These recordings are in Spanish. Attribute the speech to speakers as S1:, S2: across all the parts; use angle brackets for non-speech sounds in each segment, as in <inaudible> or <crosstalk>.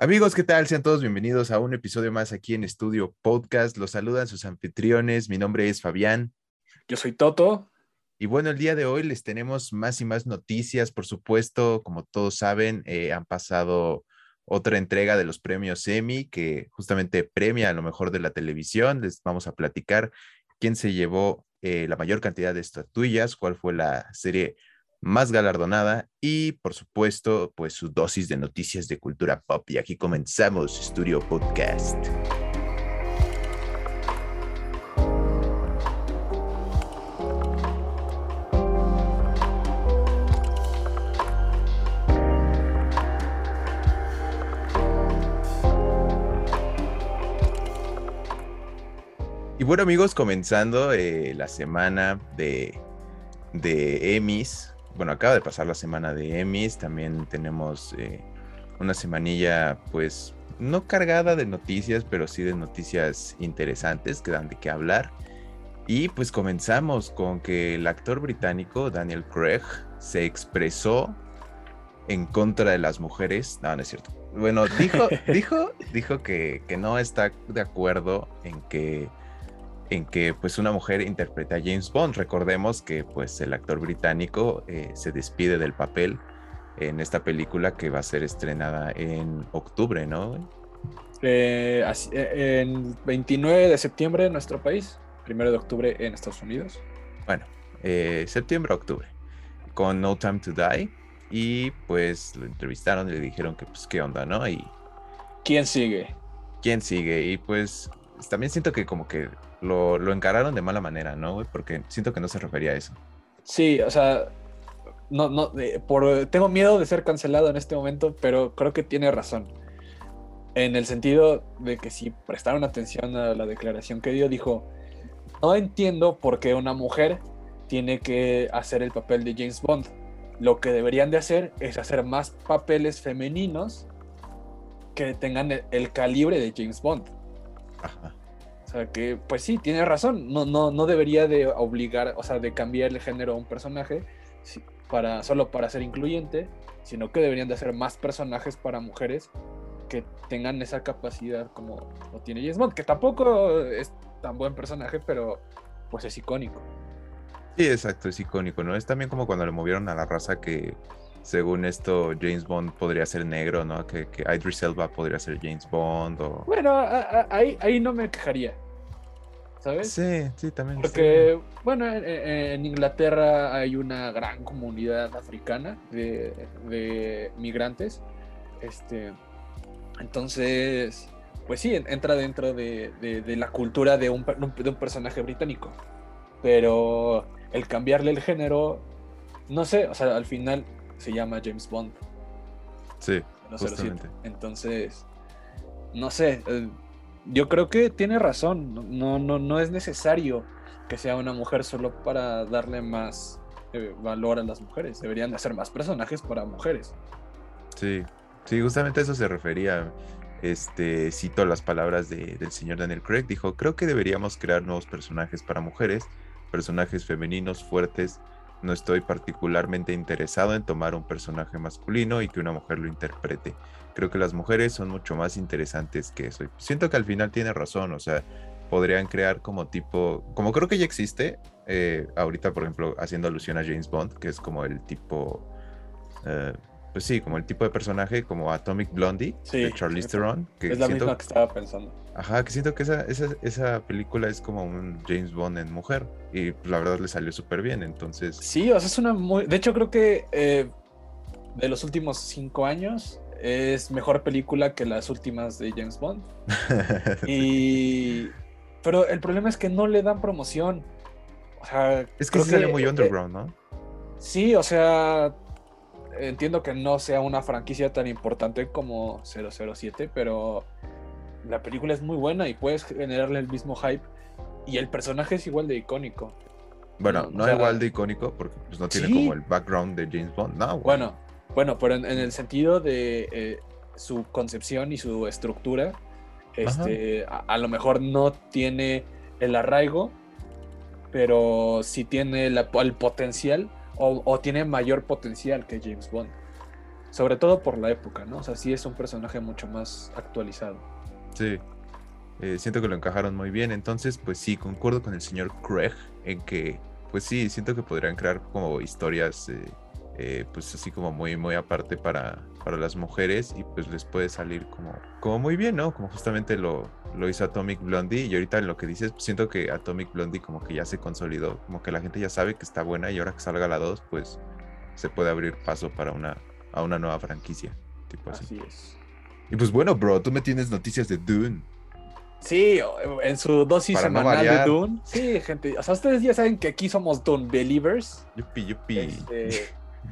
S1: Amigos, ¿qué tal? Sean todos bienvenidos a un episodio más aquí en Estudio Podcast. Los saludan sus anfitriones. Mi nombre es Fabián.
S2: Yo soy Toto.
S1: Y bueno, el día de hoy les tenemos más y más noticias. Por supuesto, como todos saben, eh, han pasado otra entrega de los premios Emmy que justamente premia a lo mejor de la televisión. Les vamos a platicar quién se llevó eh, la mayor cantidad de estatuillas, cuál fue la serie más galardonada y por supuesto pues su dosis de noticias de cultura pop y aquí comenzamos Studio Podcast. Y bueno amigos, comenzando eh, la semana de, de Emmys, bueno, acaba de pasar la semana de Emmys, también tenemos eh, una semanilla pues no cargada de noticias, pero sí de noticias interesantes que dan de qué hablar. Y pues comenzamos con que el actor británico Daniel Craig se expresó en contra de las mujeres. No, no es cierto. Bueno, dijo, <laughs> dijo, dijo que, que no está de acuerdo en que en que pues una mujer interpreta a James Bond. Recordemos que pues el actor británico eh, se despide del papel en esta película que va a ser estrenada en octubre, ¿no?
S2: Eh, eh, en 29 de septiembre en nuestro país, primero de octubre en Estados Unidos.
S1: Bueno, septiembre, octubre, con No Time to Die. Y pues lo entrevistaron y le dijeron que pues qué onda, ¿no? Y...
S2: ¿Quién sigue?
S1: ¿Quién sigue? Y pues también siento que como que lo, lo encararon de mala manera, ¿no? Porque siento que no se refería a eso.
S2: Sí, o sea, no, no, por, tengo miedo de ser cancelado en este momento, pero creo que tiene razón. En el sentido de que si prestaron atención a la declaración que dio, dijo, no entiendo por qué una mujer tiene que hacer el papel de James Bond. Lo que deberían de hacer es hacer más papeles femeninos que tengan el calibre de James Bond. Ajá. O sea que, pues sí, tiene razón. No, no, no debería de obligar, o sea, de cambiar el género a un personaje para, solo para ser incluyente, sino que deberían de hacer más personajes para mujeres que tengan esa capacidad como lo tiene James que tampoco es tan buen personaje, pero pues es icónico.
S1: Sí, exacto, es icónico, ¿no? Es también como cuando le movieron a la raza que según esto, James Bond podría ser negro, ¿no? Que, que Idris Elba podría ser James Bond. O...
S2: Bueno, ahí, ahí no me quejaría. ¿Sabes?
S1: Sí, sí, también.
S2: Porque, bueno, en, Inglaterra hay una gran comunidad africana de, migrantes. Este, entonces, pues sí, entra dentro de, la cultura de un, de un personaje británico. Pero el cambiarle el género, no sé, o sea, al final se llama James Bond.
S1: Sí, justamente.
S2: Entonces, no sé, eh, yo creo que tiene razón, no, no, no es necesario que sea una mujer solo para darle más eh, valor a las mujeres, deberían de hacer más personajes para mujeres.
S1: Sí, sí, justamente a eso se refería. Este, cito las palabras del señor Daniel Craig, dijo, creo que deberíamos crear nuevos personajes para mujeres, personajes femeninos fuertes no estoy particularmente interesado en tomar un personaje masculino y que una mujer lo interprete. Creo que las mujeres son mucho más interesantes que eso. siento que al final tiene razón, o sea, podrían crear como tipo, como creo que ya existe, eh, ahorita por ejemplo haciendo alusión a James Bond, que es como el tipo, eh, pues sí, como el tipo de personaje como Atomic Blondie de Charlize Theron.
S2: Que es la misma que estaba pensando.
S1: Ajá, que siento que esa, esa, esa, película es como un James Bond en mujer y la verdad le salió súper bien, entonces...
S2: Sí, o sea, es una muy... De hecho creo que eh, de los últimos cinco años es mejor película que las últimas de James Bond. <laughs> y... Pero el problema es que no le dan promoción. O sea...
S1: Es que sale muy eh, underground, ¿no?
S2: Sí, o sea, entiendo que no sea una franquicia tan importante como 007, pero la película es muy buena y puedes generarle el mismo hype y el personaje es igual de icónico.
S1: Bueno, no, es igual de icónico porque pues, no tiene como el background de James Bond, no.
S2: Bueno, bueno, pero en, el sentido de eh, su concepción y su estructura, este, a, lo mejor no tiene el arraigo, pero sí tiene el potencial o, tiene mayor potencial que James Bond. Sobre todo por la época, ¿no? O sea, sí es un personaje mucho más actualizado.
S1: Eh, siento que lo encajaron muy bien. Entonces, pues sí, concuerdo con el señor Craig en que, pues sí, siento que podrían crear como historias, eh, eh, pues así como muy, muy aparte para, para las mujeres y pues les puede salir como, como muy bien, ¿no? Como justamente lo, lo hizo Atomic Blondie y ahorita lo que dices, pues siento que Atomic Blondie como que ya se consolidó, como que la gente ya sabe que está buena y ahora que salga la 2, pues se puede abrir paso para una, a una nueva franquicia. Tipo así.
S2: Así es.
S1: Y pues bueno, bro, tú me tienes noticias de Dune.
S2: Sí, en su dosis
S1: Para no
S2: semanal de. Dune. Sí, gente. O sea, ustedes ya saben que aquí somos Dune Believers.
S1: Yupi, yupi.
S2: Este,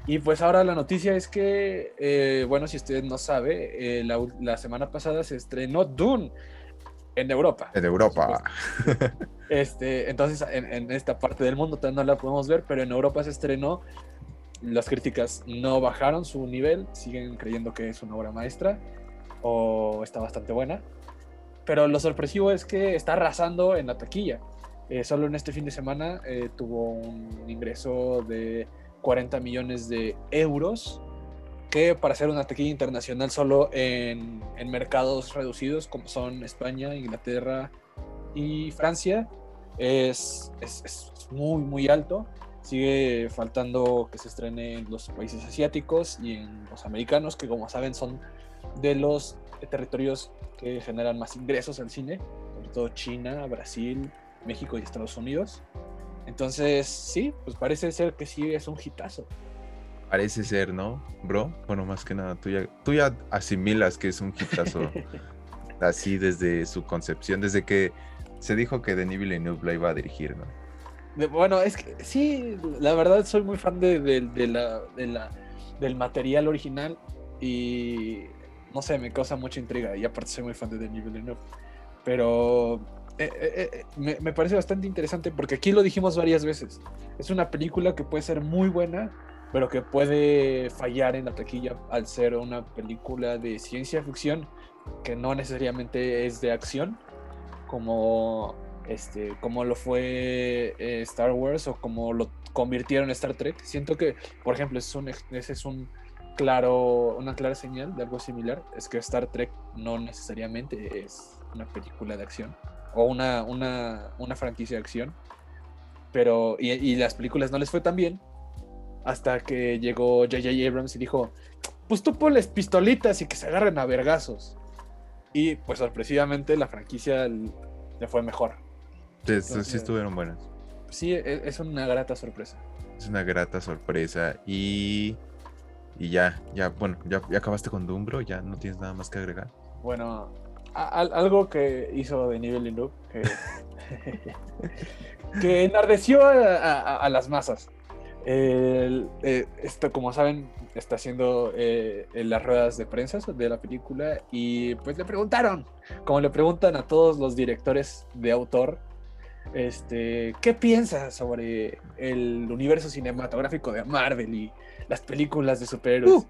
S2: y pues ahora la noticia es que, eh, bueno, si usted no sabe, eh, la, la semana pasada se estrenó Dune en Europa.
S1: En Europa. <laughs>
S2: Este, entonces, en, en esta parte del mundo todavía no la podemos ver, pero en Europa se estrenó. Las críticas no bajaron su nivel, siguen creyendo que es una obra maestra o está bastante buena. Pero lo sorpresivo es que está arrasando en la taquilla. Eh, solo en este fin de semana eh, tuvo un ingreso de 40 millones de euros, que para hacer una taquilla internacional solo en, en mercados reducidos como son España, Inglaterra y Francia, es, es- es muy, muy alto. Sigue faltando que se estrene en los países asiáticos y en los americanos, que como saben son de los territorios que generan más ingresos al cine, sobre todo China, Brasil, México y Estados Unidos. Entonces, sí, pues parece ser que sí es un hitazo.
S1: Parece ser, ¿no, bro? Bueno, más que nada, tú ya, tú ya asimilas que es un hitazo <laughs> así desde su concepción, desde que se dijo que Denis Villeneuve la iba a dirigir, ¿no?
S2: Bueno, es que sí, la verdad soy muy fan de, de- de la, de la- del material original y no sé, me causa mucha intriga y aparte soy muy fan de Denis Villeneuve. Pero eh, eh, eh, me, parece bastante interesante porque aquí lo dijimos varias veces. Es una película que puede ser muy buena, pero que puede fallar en la taquilla al ser una película de ciencia ficción que no necesariamente es de acción, como este, como lo fue Star Wars o como lo convirtieron en Star Trek. Siento que, por ejemplo, es un, ese es un claro, una clara señal de algo similar. Es que Star Trek no necesariamente es una película de acción o una, una, una franquicia de acción. Pero, y, y las películas no les fue tan bien hasta que llegó J.J. Abrams y dijo, pues tú ponles pistolitas y que se agarren a vergazos. Y pues sorpresivamente la franquicia le fue mejor.
S1: Sí,
S2: Entonces-
S1: sí estuvieron buenas.
S2: Sí, e- es una grata sorpresa.
S1: Es una grata sorpresa y... Y ya, ya, bueno, ya, ya acabaste con Doom, bro, ya no tienes nada más que agregar.
S2: Bueno, a- algo que hizo de nivel Villeneuve que, <laughs> que enardeció a las masas. El- eh, esto, como saben, está haciendo eh, en las ruedas de prensa de la película y pues le preguntaron, como le preguntan a todos los directores de autor, este, ¿qué piensas sobre el universo cinematográfico de Marvel y las películas de superhéroes?
S1: Uh.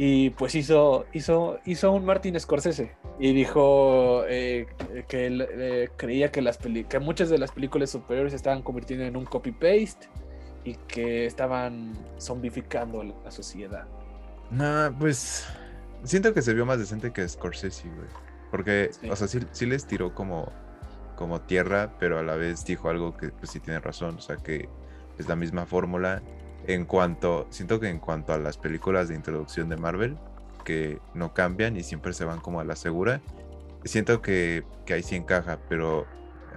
S2: Y pues hizo, hizo, hizo un Martin Scorsese y dijo eh, que él, eh, creía que, las peli- que muchas de las películas de superhéroes se estaban convirtiendo en un copy-paste y que estaban zombificando la la sociedad.
S1: Nah, pues siento que se vio más decente que Scorsese, güey. Porque,
S2: Sí.
S1: o sea, sí, sí les tiró como, como tierra, pero a la vez dijo algo que pues sí tiene razón. O sea, que es la misma fórmula. En cuanto, siento que en cuanto a las películas de introducción de Marvel, que no cambian y siempre se van como a la segura, siento que, que ahí sí encaja, pero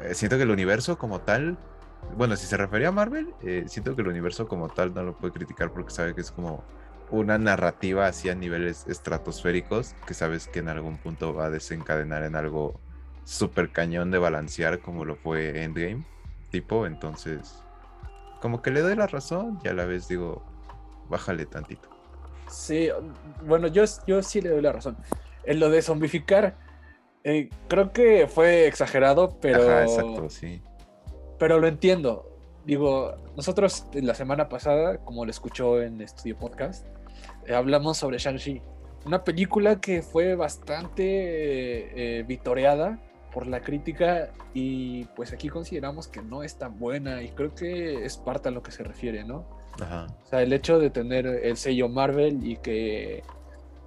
S1: eh, siento que el universo como tal, bueno, si se refería a Marvel, eh, siento que el universo como tal no lo puede criticar porque sabe que es como una narrativa así a niveles estratosféricos que sabes que en algún punto va a desencadenar en algo súper cañón de balancear como lo fue Endgame, tipo, entonces como que le doy la razón y a la vez digo, bájale tantito.
S2: Sí, bueno, yo, yo sí le doy la razón. En lo de zombificar, eh, creo que fue exagerado, pero,
S1: Ajá, exacto, sí.
S2: pero lo entiendo. Digo, nosotros la semana pasada, como lo escuchó en Estudio Podcast, eh, hablamos sobre Shang-Chi. Una película que fue bastante eh, eh, vitoreada por la crítica y pues aquí consideramos que no es tan buena y creo que es parte a lo que se refiere, ¿no?
S1: Ajá.
S2: O sea, el hecho de tener el sello Marvel y que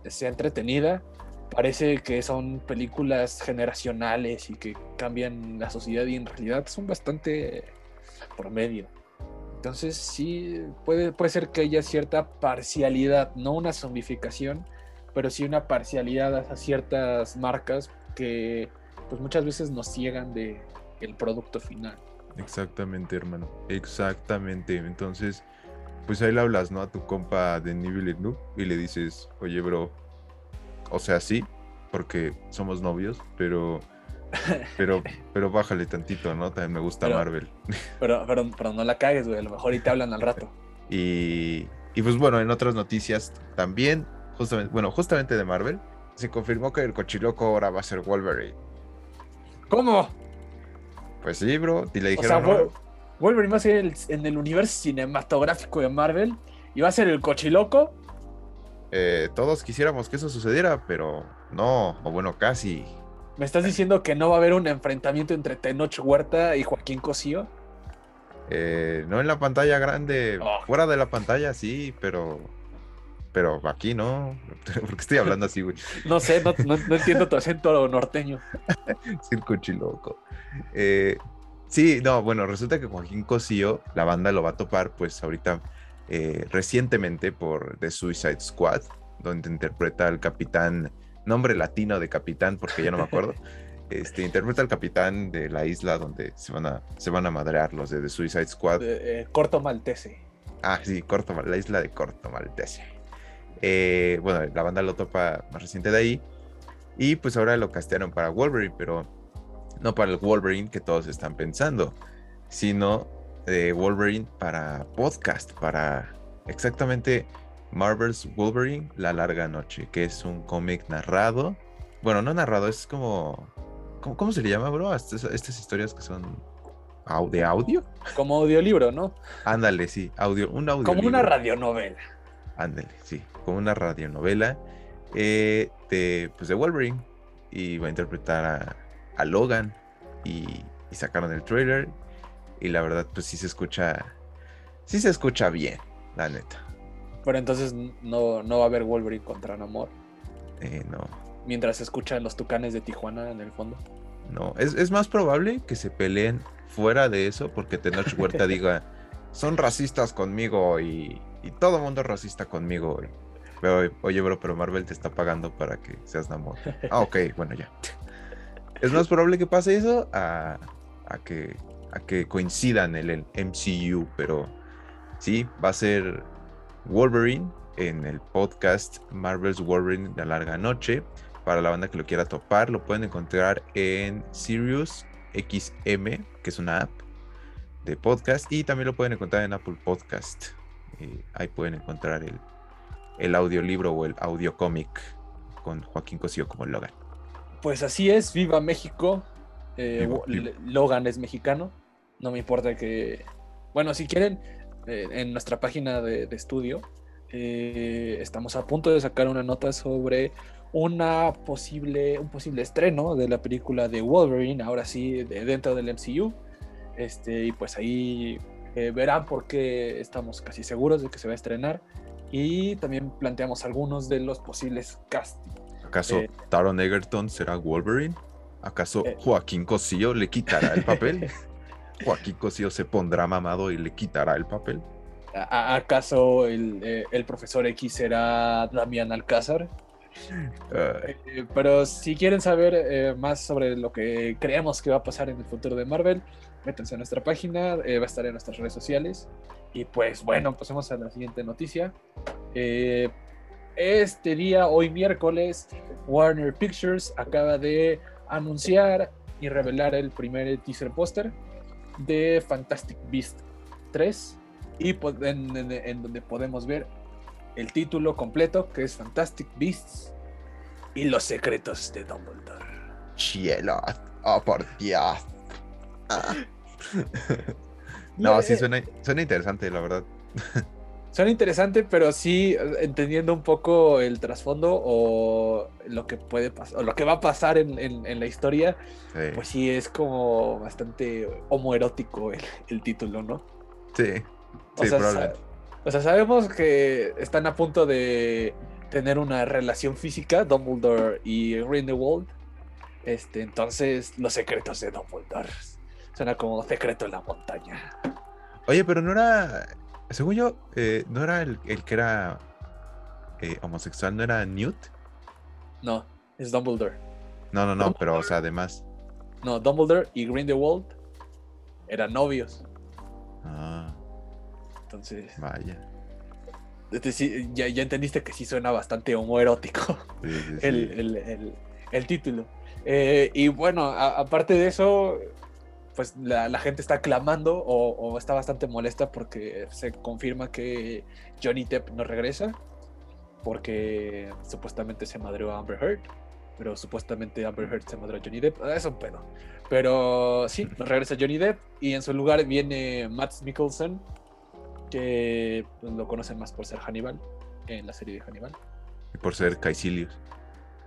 S2: sea entretenida, parece que son películas generacionales y que cambian la sociedad y en realidad son bastante promedio. Entonces sí, puede, puede ser que haya cierta parcialidad, no una zombificación, pero sí una parcialidad a ciertas marcas que pues muchas veces nos ciegan de el producto final.
S1: Exactamente, hermano. Exactamente. Entonces, pues ahí le hablas, ¿no? A tu compa de Nivel Noob y le dices, oye, bro, o sea, sí, porque somos novios, pero, <laughs> pero, pero bájale tantito, ¿no? También me gusta
S2: Pero-
S1: Marvel. <laughs>
S2: Pero, pero, pero no la cagues, güey. A lo mejor y te hablan al rato.
S1: Y, y pues bueno, en otras noticias también, justamente, bueno, justamente de Marvel, se confirmó que el cochiloco ahora va a ser Wolverine.
S2: ¿Cómo?
S1: Pues sí, bro, y le
S2: O sea,
S1: dijeron, "No,
S2: Wol- Wolverine va a ser el- en el universo cinematográfico de Marvel y va a ser el cochiloco.
S1: eh, todos quisiéramos que eso sucediera, pero no, o bueno, casi.
S2: ¿Me estás diciendo que no va a haber un enfrentamiento entre Tenoch Huerta y Joaquín Cosío?
S1: Eh, no en la pantalla grande,
S2: Oh.
S1: fuera de la pantalla sí, pero pero aquí no. <laughs> Porque estoy hablando así, güey. <laughs>
S2: No sé, no, no- no entiendo tu acento norteño. <laughs>
S1: Circo chiloco. Eh, sí, no, bueno, resulta que Joaquín Cosío, la banda lo va a topar, pues ahorita eh, recientemente por The Suicide Squad, donde interpreta al capitán, nombre latino de capitán, porque ya no me acuerdo. Este, interpreta al capitán de la isla donde se van a, se van a madrear los de The Suicide Squad.
S2: Eh, eh, corto maltese.
S1: Ah, sí, Corto, la isla de Corto Maltese. Eh, bueno, la banda lo topa más reciente de ahí. Y pues ahora lo castearon para Wolverine, pero no para el Wolverine que todos están pensando, sino de Wolverine para podcast, para exactamente Marvel's Wolverine, La Larga Noche, que es un cómic narrado. Bueno, no narrado, es como... ¿Cómo, cómo se le llama, bro? Estas, estas historias que son de audio.
S2: Como audiolibro, ¿no?
S1: Ándale, sí, audio, un audio.
S2: Como una radionovela.
S1: Ándale, sí, como una radionovela eh, de, pues de Wolverine. Y va a interpretar a, a Logan. Y, y sacaron el trailer. Y la verdad, pues sí se escucha. Sí se escucha bien, la neta.
S2: Pero entonces no, no va a haber Wolverine contra Namor.
S1: Eh, no,
S2: Mientras se escuchan los tucanes de Tijuana en el fondo.
S1: no. Es, es más probable que se peleen fuera de eso. Porque Tenoch Huerta <laughs> diga: Son racistas conmigo. Y, y todo mundo es racista conmigo. y- pero, oye, bro, pero Marvel te está pagando para que seas Namor. <laughs> Ah, ok, bueno, ya. Es más probable que pase eso a, a que, a que coincidan en el MCU, pero sí, va a ser Wolverine en el podcast Marvel's Wolverine La Larga Noche. Para la banda que lo quiera topar, lo pueden encontrar en Sirius XM, que es una app de podcast, y también lo pueden encontrar en Apple Podcast. Eh, ahí pueden encontrar el, el audiolibro o el audio cómic con Joaquín Cosío como Logan.
S2: Pues así es, viva México. Eh,
S1: Viva, viva.
S2: Logan es mexicano. No me importa que. Bueno, si quieren, eh, en nuestra página de, de estudio, eh, estamos a punto de sacar una nota sobre una posible, un posible estreno de la película de Wolverine, ahora sí, de- dentro del MCU. Este, y pues ahí eh, verán por qué estamos casi seguros de que se va a estrenar. Y también planteamos algunos de los posibles castings.
S1: ¿Acaso
S2: Eh.
S1: Taron Egerton será Wolverine? ¿Acaso
S2: Eh.
S1: Joaquín Cosío le quitará el papel? <laughs> ¿Joaquín Cosío se pondrá mamado y le quitará el papel?
S2: ¿A- ¿Acaso el, eh, el profesor X será Damián Alcázar?
S1: Ay,
S2: Eh, pero si quieren saber eh, más sobre lo que creemos que va a pasar en el futuro de Marvel, métanse a nuestra página, eh, va a estar en nuestras redes sociales. Y pues bueno, pasemos a la siguiente noticia. Eh, este día, hoy miércoles, Warner Pictures acaba de anunciar y revelar el primer teaser póster de Fantastic Beast 3 y en, en- en donde podemos ver el título completo que es Fantastic Beasts y los secretos de Dumbledore.
S1: Cielo, oh por Dios. Ah. <laughs> no, sí
S2: Eh,
S1: suena, suena interesante, la verdad.
S2: Suena interesante, pero sí entendiendo un poco el trasfondo o lo que puede pasar, o lo que va a pasar en, en- en la historia,
S1: Sí,
S2: pues sí es como bastante homoerótico el, el título, ¿no?
S1: sí,
S2: O
S1: sí,
S2: sea,
S1: probablemente.
S2: sa- O sea, sabemos que están a punto de tener una relación física, Dumbledore y Grindelwald. Este, entonces, los secretos de Dumbledore. Suena como secreto en la montaña.
S1: Oye, pero no era. Según yo, eh, no era el, el que era eh, homosexual, ¿no era Newt?
S2: No, es Dumbledore.
S1: No, no, no, pero, o sea, además.
S2: No, Dumbledore y Grindelwald eran novios.
S1: Ah,
S2: Entonces,
S1: vaya.
S2: este sí, ya, ya entendiste que sí suena bastante homoerótico
S1: Sí, <laughs> sí, sí.
S2: el, el- el- el título. Eh, y bueno, a- aparte de eso, pues la, la gente está clamando o, o está bastante molesta porque se confirma que Johnny Depp no regresa porque supuestamente se madreó a Amber Heard, pero supuestamente Amber Heard se madreó a Johnny Depp. Es un pedo. Pero sí, no regresa Johnny Depp y en su lugar viene Matt Mikkelsen, que pues, lo conocen más por ser Hannibal en la serie de Hannibal
S1: Y por ser Caecilius.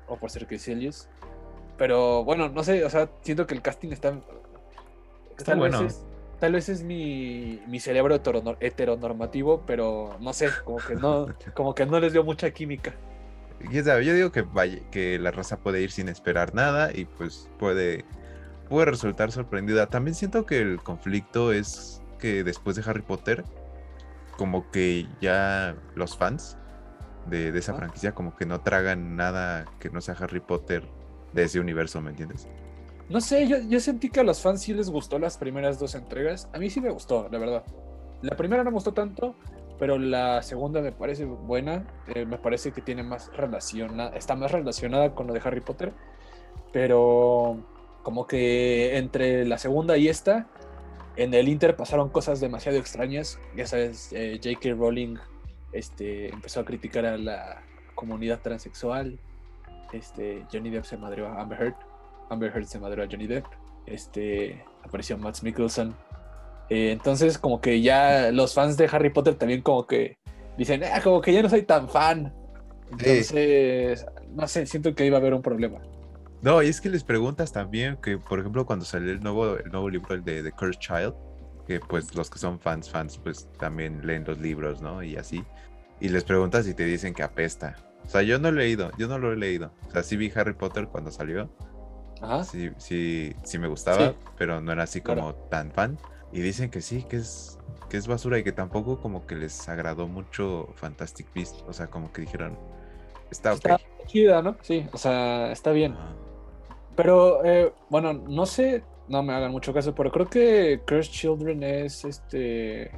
S2: o por ser Elias. Pero bueno, no sé, o sea, siento que el casting está.
S1: Está
S2: tal
S1: bueno.
S2: Vez es, tal vez es mi, mi cerebro heteronor- heteronormativo, pero no sé, como que no, como que no les dio mucha química.
S1: Quién sabe, yo digo que vaya, que la raza puede ir sin esperar nada y pues puede, puede resultar sorprendida. También siento que el conflicto es que después de Harry Potter, como que ya los fans de, de esa franquicia como que no tragan nada que no sea Harry Potter de ese universo, ¿me entiendes?
S2: No sé, yo, sentí que a los fans sí les gustó las primeras dos entregas. A mí sí me gustó, la verdad. La primera no me gustó tanto, pero la segunda me parece buena. Eh, me parece que tiene más relaciona, está más relacionada con lo de Harry Potter. Pero como que entre la segunda y esta, en el Inter pasaron cosas demasiado extrañas. Ya sabes, eh, J.K. Rowling este, empezó a criticar a la comunidad transexual. Este, Johnny Depp se madreó a Amber Heard. Amber Heard se madreó a Johnny Depp. Este, apareció Matt Mikkelsen. Eh, entonces, como que ya los fans de Harry Potter también como que dicen, ah, como que ya no soy tan fan. Entonces, no sé, siento que iba a haber un problema.
S1: No, y es que les preguntas también que, por ejemplo, cuando salió el nuevo, el nuevo libro, el de The Cursed Child, que pues los que son fans, fans, pues también leen los libros, ¿no? Y así. Y les preguntas y te dicen que apesta. O sea, yo no he leído, yo no lo he leído. O sea, sí vi Harry Potter cuando salió.
S2: Ajá.
S1: Sí, sí, sí me gustaba,
S2: Sí.
S1: pero no era así
S2: Claro.
S1: como tan fan. Y dicen que sí, que es, que es basura y que tampoco como que les agradó mucho Fantastic Beasts. O sea, como que dijeron, está.
S2: Está chida, ¿no? Sí, o sea, está bien. Pero, eh, bueno, no sé, no me hagan mucho caso, pero creo que Cursed Children es este.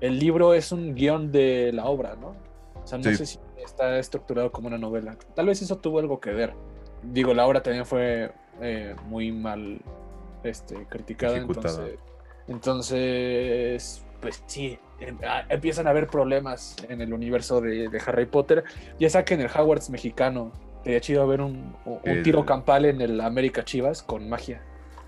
S2: El libro es un guion de la obra, ¿no? O sea, no
S1: Sí.
S2: sé si está estructurado como una novela. Tal vez eso tuvo algo que ver. Digo, la obra también fue eh, muy mal este, criticada.
S1: Ejecutada.
S2: Entonces, entonces, pues sí, em- ah, empiezan a haber problemas en el universo de, de Harry Potter. Ya saquen el Hogwarts mexicano. Sería chido ver un, un
S1: El-
S2: tiro campal en el América Chivas con magia.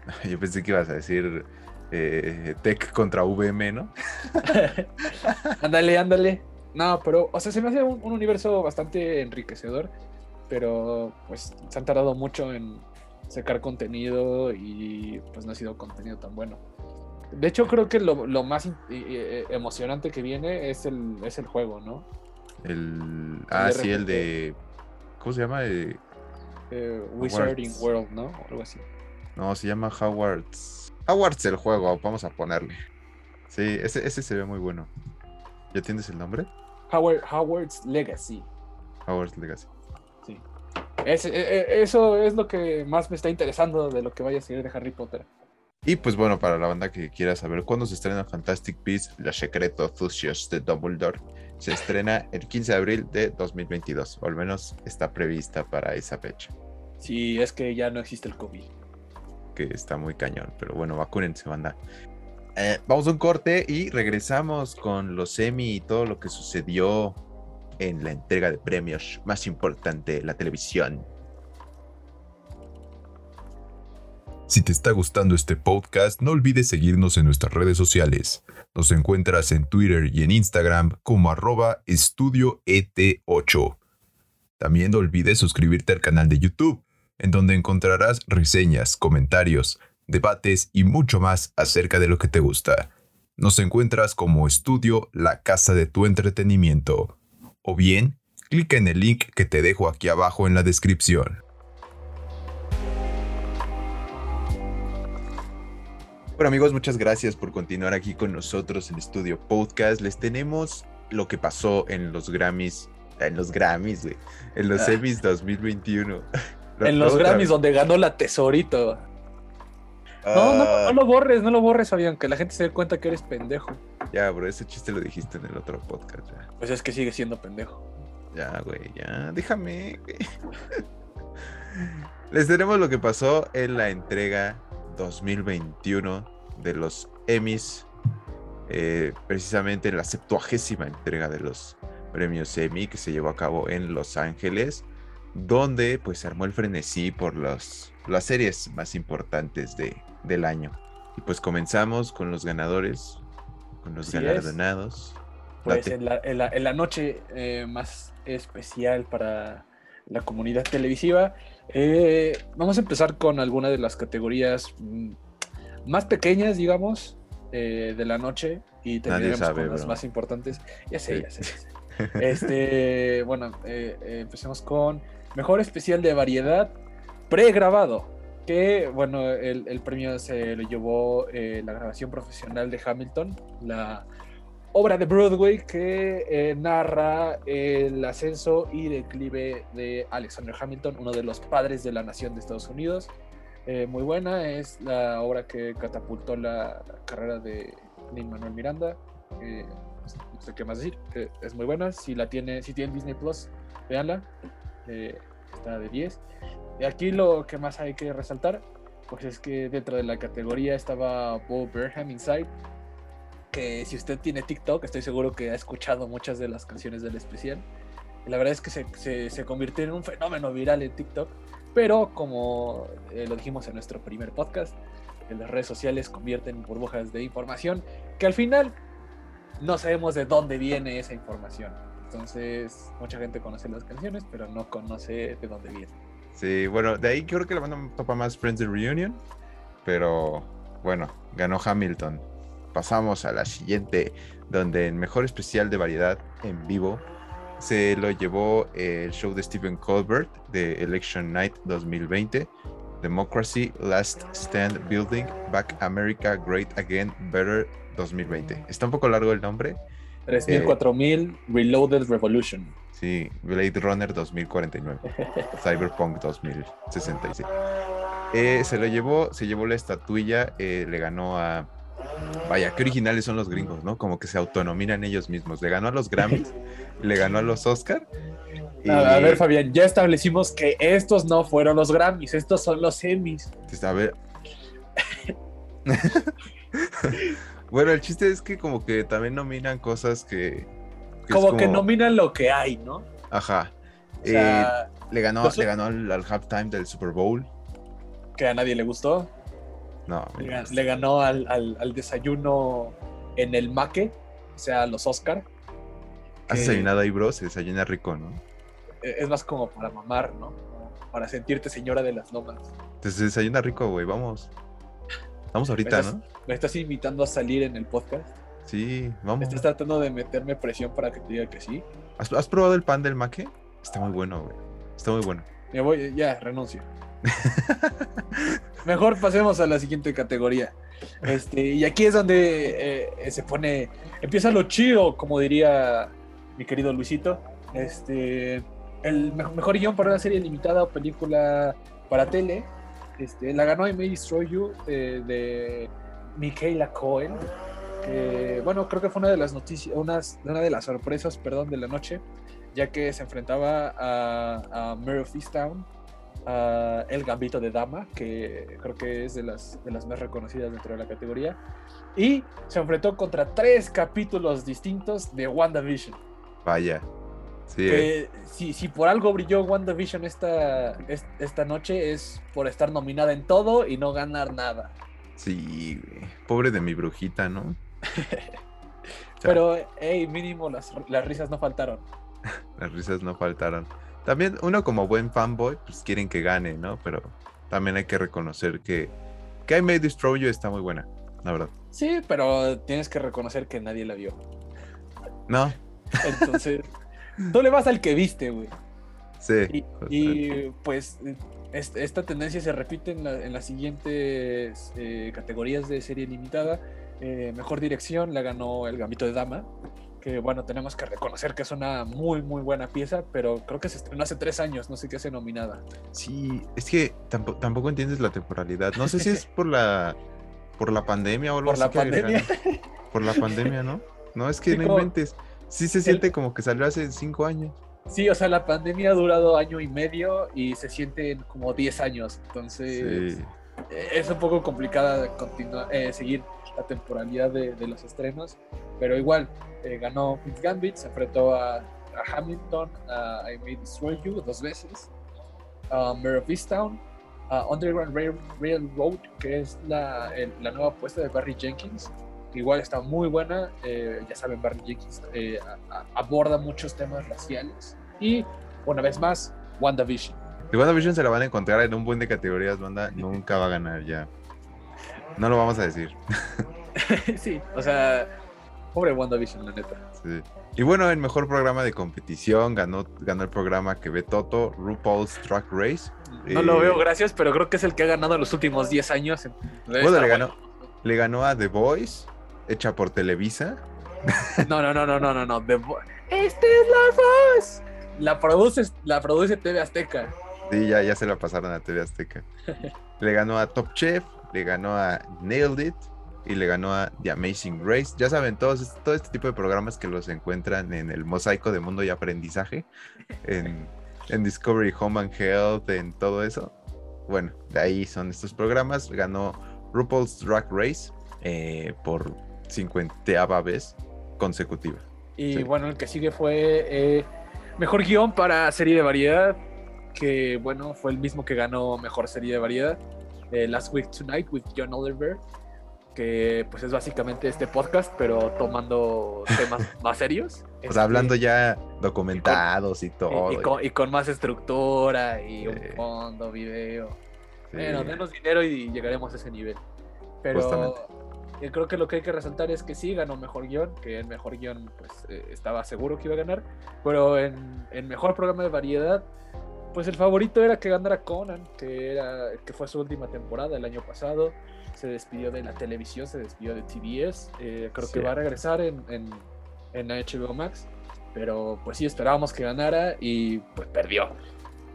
S2: <laughs>
S1: Yo pensé que ibas a decir eh, Tech contra VM, ¿no? <laughs>
S2: ándale, ándale. No, pero, o sea, se me hace un, un universo bastante enriquecedor, pero pues se han tardado mucho en sacar contenido y pues no ha sido contenido tan bueno. De hecho, creo que lo, lo más eh, emocionante que viene es el, es el juego, ¿no?
S1: El. Ah, sí, el de. ¿Cómo se llama? Eh,
S2: Eh, Wizarding. World, ¿no? O algo así.
S1: no, se llama Hogwarts. Hogwarts el juego, vamos a ponerle. Sí, ese, ese se ve muy bueno. ¿Ya tienes el nombre?
S2: Howard, Howard's Legacy.
S1: Hogwarts Legacy.
S2: Sí. Ese- eh, eh, eso es lo que más me está interesando de lo que vaya a seguir de Harry Potter.
S1: Y pues bueno, para la banda que quiera saber cuándo se estrena Fantastic Beasts, Los Secretos Sucios de Dumbledore, se estrena el 15 de abril de 2022, o al menos está prevista para esa fecha,
S2: Si es que ya no existe el COVID.
S1: que está muy cañón, pero bueno, vacúnense, banda. Eh, vamos a un corte y regresamos con los Emmy y todo lo que sucedió en la entrega de premios más importante de la televisión.
S3: Si te está gustando este podcast, no olvides seguirnos en nuestras redes sociales. Nos encuentras en Twitter y en Instagram como arroba estudio ET8. También no olvides suscribirte al canal de YouTube, en donde encontrarás reseñas, comentarios, debates y mucho más acerca de lo que te gusta. Nos encuentras como estudio La Casa de tu Entretenimiento. O bien, clica en el link que te dejo aquí abajo en la descripción.
S1: Bueno amigos, muchas gracias por continuar aquí con nosotros en Estudio Podcast. Les tenemos lo que pasó en los Grammys, en los Grammys, güey, en los
S2: Ah.
S1: Emmys 2021. <laughs>
S2: En los Grammys donde ganó la tesorito. No, no,
S1: Ah,
S2: no lo borres, no lo borres, Fabián, que la gente se dé cuenta que eres pendejo.
S1: Ya, bro, ese chiste lo dijiste en el otro podcast. Ya,
S2: Pues es que sigue siendo pendejo.
S1: ya güey, ya, déjame. <laughs> Les tenemos lo que pasó en la entrega 2021 de los Emmys, eh, precisamente en la septuagésima entrega de los premios Emmy que se llevó a cabo en Los Ángeles, donde pues se armó el frenesí por los, las series más importantes de, del año. Y pues comenzamos con los ganadores, con los
S2: Así es.
S1: galardonados.
S2: Pues en la, en la- en la noche eh, más especial para la comunidad televisiva, eh, vamos a empezar con algunas de las categorías mm, más pequeñas, digamos, eh, de la noche y terminaremos
S1: sabe,
S2: con las
S1: bro.
S2: más importantes. Ya sé,
S1: Sí.
S2: ya sé. ya sé. <laughs> Este, bueno, eh, empecemos con mejor especial de variedad pregrabado. Que bueno, el, el premio se lo llevó eh, la grabación profesional de Hamilton, la obra de Broadway que eh, narra el ascenso y declive de Alexander Hamilton, uno de los padres de la nación de Estados Unidos. Eh, muy buena, es la obra que catapultó la carrera de Lin Manuel Miranda. No sé qué más decir, es muy buena. Si la tiene, si tiene Disney Plus, véanla. Está de 10. Y aquí lo que más hay que resaltar, pues es que dentro de la categoría estaba Bo Burnham Inside, que si usted tiene TikTok, estoy seguro que ha escuchado muchas de las canciones del especial. Y la verdad es que se, se, se convirtió en un fenómeno viral en TikTok, pero como eh, lo dijimos en nuestro primer podcast, las redes sociales convierten en burbujas de información que al final no sabemos de dónde viene esa información. Entonces, mucha gente conoce las canciones, pero no conoce de dónde viene.
S1: Sí, bueno, de ahí creo que la banda topa más Friends Reunion, pero bueno, ganó Hamilton. Pasamos a la siguiente, donde el mejor especial de variedad en vivo se lo llevó el show de Stephen Colbert de Election Night 2020, Democracy, Last Stand Building, Back America, Great Again, Better 2020. Está un poco largo el nombre,
S2: 3000,
S1: Eh.
S2: 4000, Reloaded Revolution.
S1: sí, Blade Runner 2049. <laughs> Cyberpunk 2066. Eh, se lo llevó, se llevó la estatuilla, eh, le ganó a. Vaya, qué originales son los gringos, ¿no? Como que se autonominan ellos mismos. Le ganó a los Grammys, <laughs> le ganó a los Oscar. y-
S2: A, ver, Fabián, ya establecimos que estos no fueron los Grammys, estos son los Emmys.
S1: A ver. <laughs> bueno, el chiste es que como que también nominan cosas que.
S2: Como, que nominan lo que hay, ¿no?
S1: Ajá.
S2: O sea,
S1: Eh, le ganó, le ganó al, al halftime del Super Bowl.
S2: que a nadie le gustó.
S1: No,
S2: Le, ganó al, al- al desayuno en el Maque, o sea, los Oscar.
S1: ¿Has desayunado ahí, bro? Se desayuna rico, ¿no?
S2: Es más como para mamar, ¿no? Para sentirte señora de las lomas.
S1: Te se desayuna rico, güey, vamos. Vamos ahorita,
S2: ¿Me estás,
S1: ¿no?
S2: me estás invitando a salir en el podcast?
S1: Sí,
S2: ¿Me
S1: vamos.
S2: estás tratando de meterme presión para que te diga que sí?
S1: ¿Has, has probado el pan del maque? Está muy bueno, güey. Está muy bueno.
S2: Me voy, ya, renuncio. <laughs> Mejor pasemos a la siguiente categoría. Este, y aquí es donde eh, se pone, empieza lo chido, como diría mi querido Luisito. Este, el me- mejor guion para una serie limitada o película para tele. Este, la ganó I May Destroy You eh, de Michaela Cohen. que, bueno, creo que fue una de las noticias, unas, una de las sorpresas, perdón, de la noche, ya que se enfrentaba a, a Easttown, a El Gambito de Dama, que creo que es de las, de las más reconocidas dentro de la categoría, y se enfrentó contra tres capítulos distintos de WandaVision.
S1: Vaya. Sí, eh.
S2: Si, si por algo brilló WandaVision esta, es- esta noche es por estar nominada en todo y no ganar nada.
S1: sí, güey. Pobre de mi brujita, ¿no? <laughs>
S2: Pero, hey, mínimo las, las risas no faltaron. <laughs>
S1: Las risas no faltaron. También uno como buen fanboy, pues quieren que gane, ¿no? Pero también hay que reconocer que, que I May Destroy You está muy buena. la verdad.
S2: Sí, pero tienes que reconocer que nadie la vio.
S1: No,
S2: Entonces, <laughs> tú le vas al que viste, güey.
S1: sí.
S2: Y, y, pues es- esta tendencia se repite en, la- en las siguientes eh, categorías de serie limitada. Eh, mejor dirección la ganó El Gambito de Dama, que bueno, tenemos que reconocer que es una muy, muy buena pieza, pero creo que se estrenó hace tres años, no sé qué hace nominada.
S1: Sí, es que tampoco, tampoco entiendes la temporalidad. No sé si es por la por la pandemia o algo
S2: Por la
S1: así que
S2: pandemia.
S1: Por la pandemia, ¿no? No, es que
S2: Sí,
S1: no
S2: como-
S1: inventes. Sí se siente como que salió hace cinco años.
S2: Sí, o sea, la pandemia ha durado año y medio y se sienten como 10 años, entonces
S1: Sí.
S2: eh, es un poco complicada continuar, eh, seguir la temporalidad de, de los estrenos, pero igual eh, ganó Queen's Gambit, se enfrentó a, a Hamilton, a I May Destroy You dos veces, a Mayor of Easttown, a Underground Rail- Railroad, que es la, el- la nueva apuesta de Barry Jenkins, que igual está muy buena, eh, ya saben, Barry Jenkins eh, a- a- aborda muchos temas raciales, y una vez más, WandaVision.
S1: De WandaVision se la van a encontrar en un buen de categorías, banda. Nunca va a ganar ya. No lo vamos a decir. <laughs>
S2: sí, o sea, pobre WandaVision, la neta.
S1: Sí. Y bueno, el mejor programa de competición ganó, ganó el programa que ve Toto, RuPaul's Track Race.
S2: No lo
S1: Eh,
S2: veo, gracias, pero creo que es el que ha ganado en los últimos 10 años.
S1: Bueno, le ganó, le ganó a The Voice, hecha por Televisa.
S2: No, no, no, no, no, no, no. The ¡Esta es la voz! La produce, la produce TV Azteca.
S1: Sí, ya, ya se la pasaron a TV Azteca. <laughs> Le ganó a Top Chef, le ganó a Nailed It y le ganó a The Amazing Race. Ya saben, todos, todo este tipo de programas que los encuentran en el mosaico de mundo y aprendizaje, en, en Discovery Home and Health, en todo eso. Bueno, de ahí son estos programas. Ganó RuPaul's Drag Race eh, por 50 vez consecutiva.
S2: Y
S1: Sí.
S2: bueno, el que sigue fue eh, Mejor Guión para Serie de Variedad, que bueno, fue el mismo que ganó Mejor Serie de Variedad, eh, Last Week Tonight with John Oliver, que pues es básicamente este podcast, pero tomando temas <laughs> más serios.
S1: O
S2: Este,
S1: sea, hablando ya documentados y todo.
S2: y, y con, y con más estructura y un fondo, video.
S1: Sí.
S2: Bueno, denos dinero y llegaremos a ese nivel. Pero
S1: Justamente.
S2: Creo que lo que hay que resaltar es que sí ganó mejor guion, que el mejor guion pues eh, estaba seguro que iba a ganar, pero en el mejor programa de variedad, pues el favorito era que ganara Conan, que era que fue su última temporada el año pasado, se despidió de la televisión, se despidió de TBS, eh, creo que va a regresar en, en, en HBO Max, pero pues sí esperábamos que ganara y pues perdió.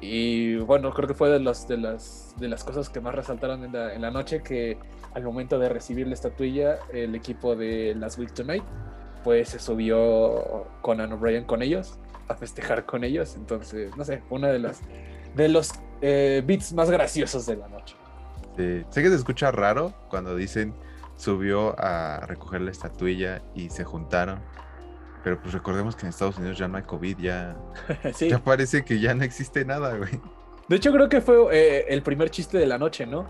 S2: Y bueno, creo que fue de, los, de, las, de las cosas que más resaltaron en la, en la noche que al momento de recibir la estatuilla, el equipo de Last Week Tonight, pues se subió Conan O'Brien con ellos, a festejar con ellos. Entonces, no sé, una de las de los eh, beats más graciosos de la noche.
S1: Sí. Sé que se escucha raro cuando dicen subió a recoger la estatuilla y se juntaron. Pero pues recordemos que en Estados Unidos ya no hay COVID, ya, <laughs>
S2: sí.
S1: ya parece que ya no existe nada, güey.
S2: De hecho, creo que fue eh, el primer chiste de la noche, ¿no?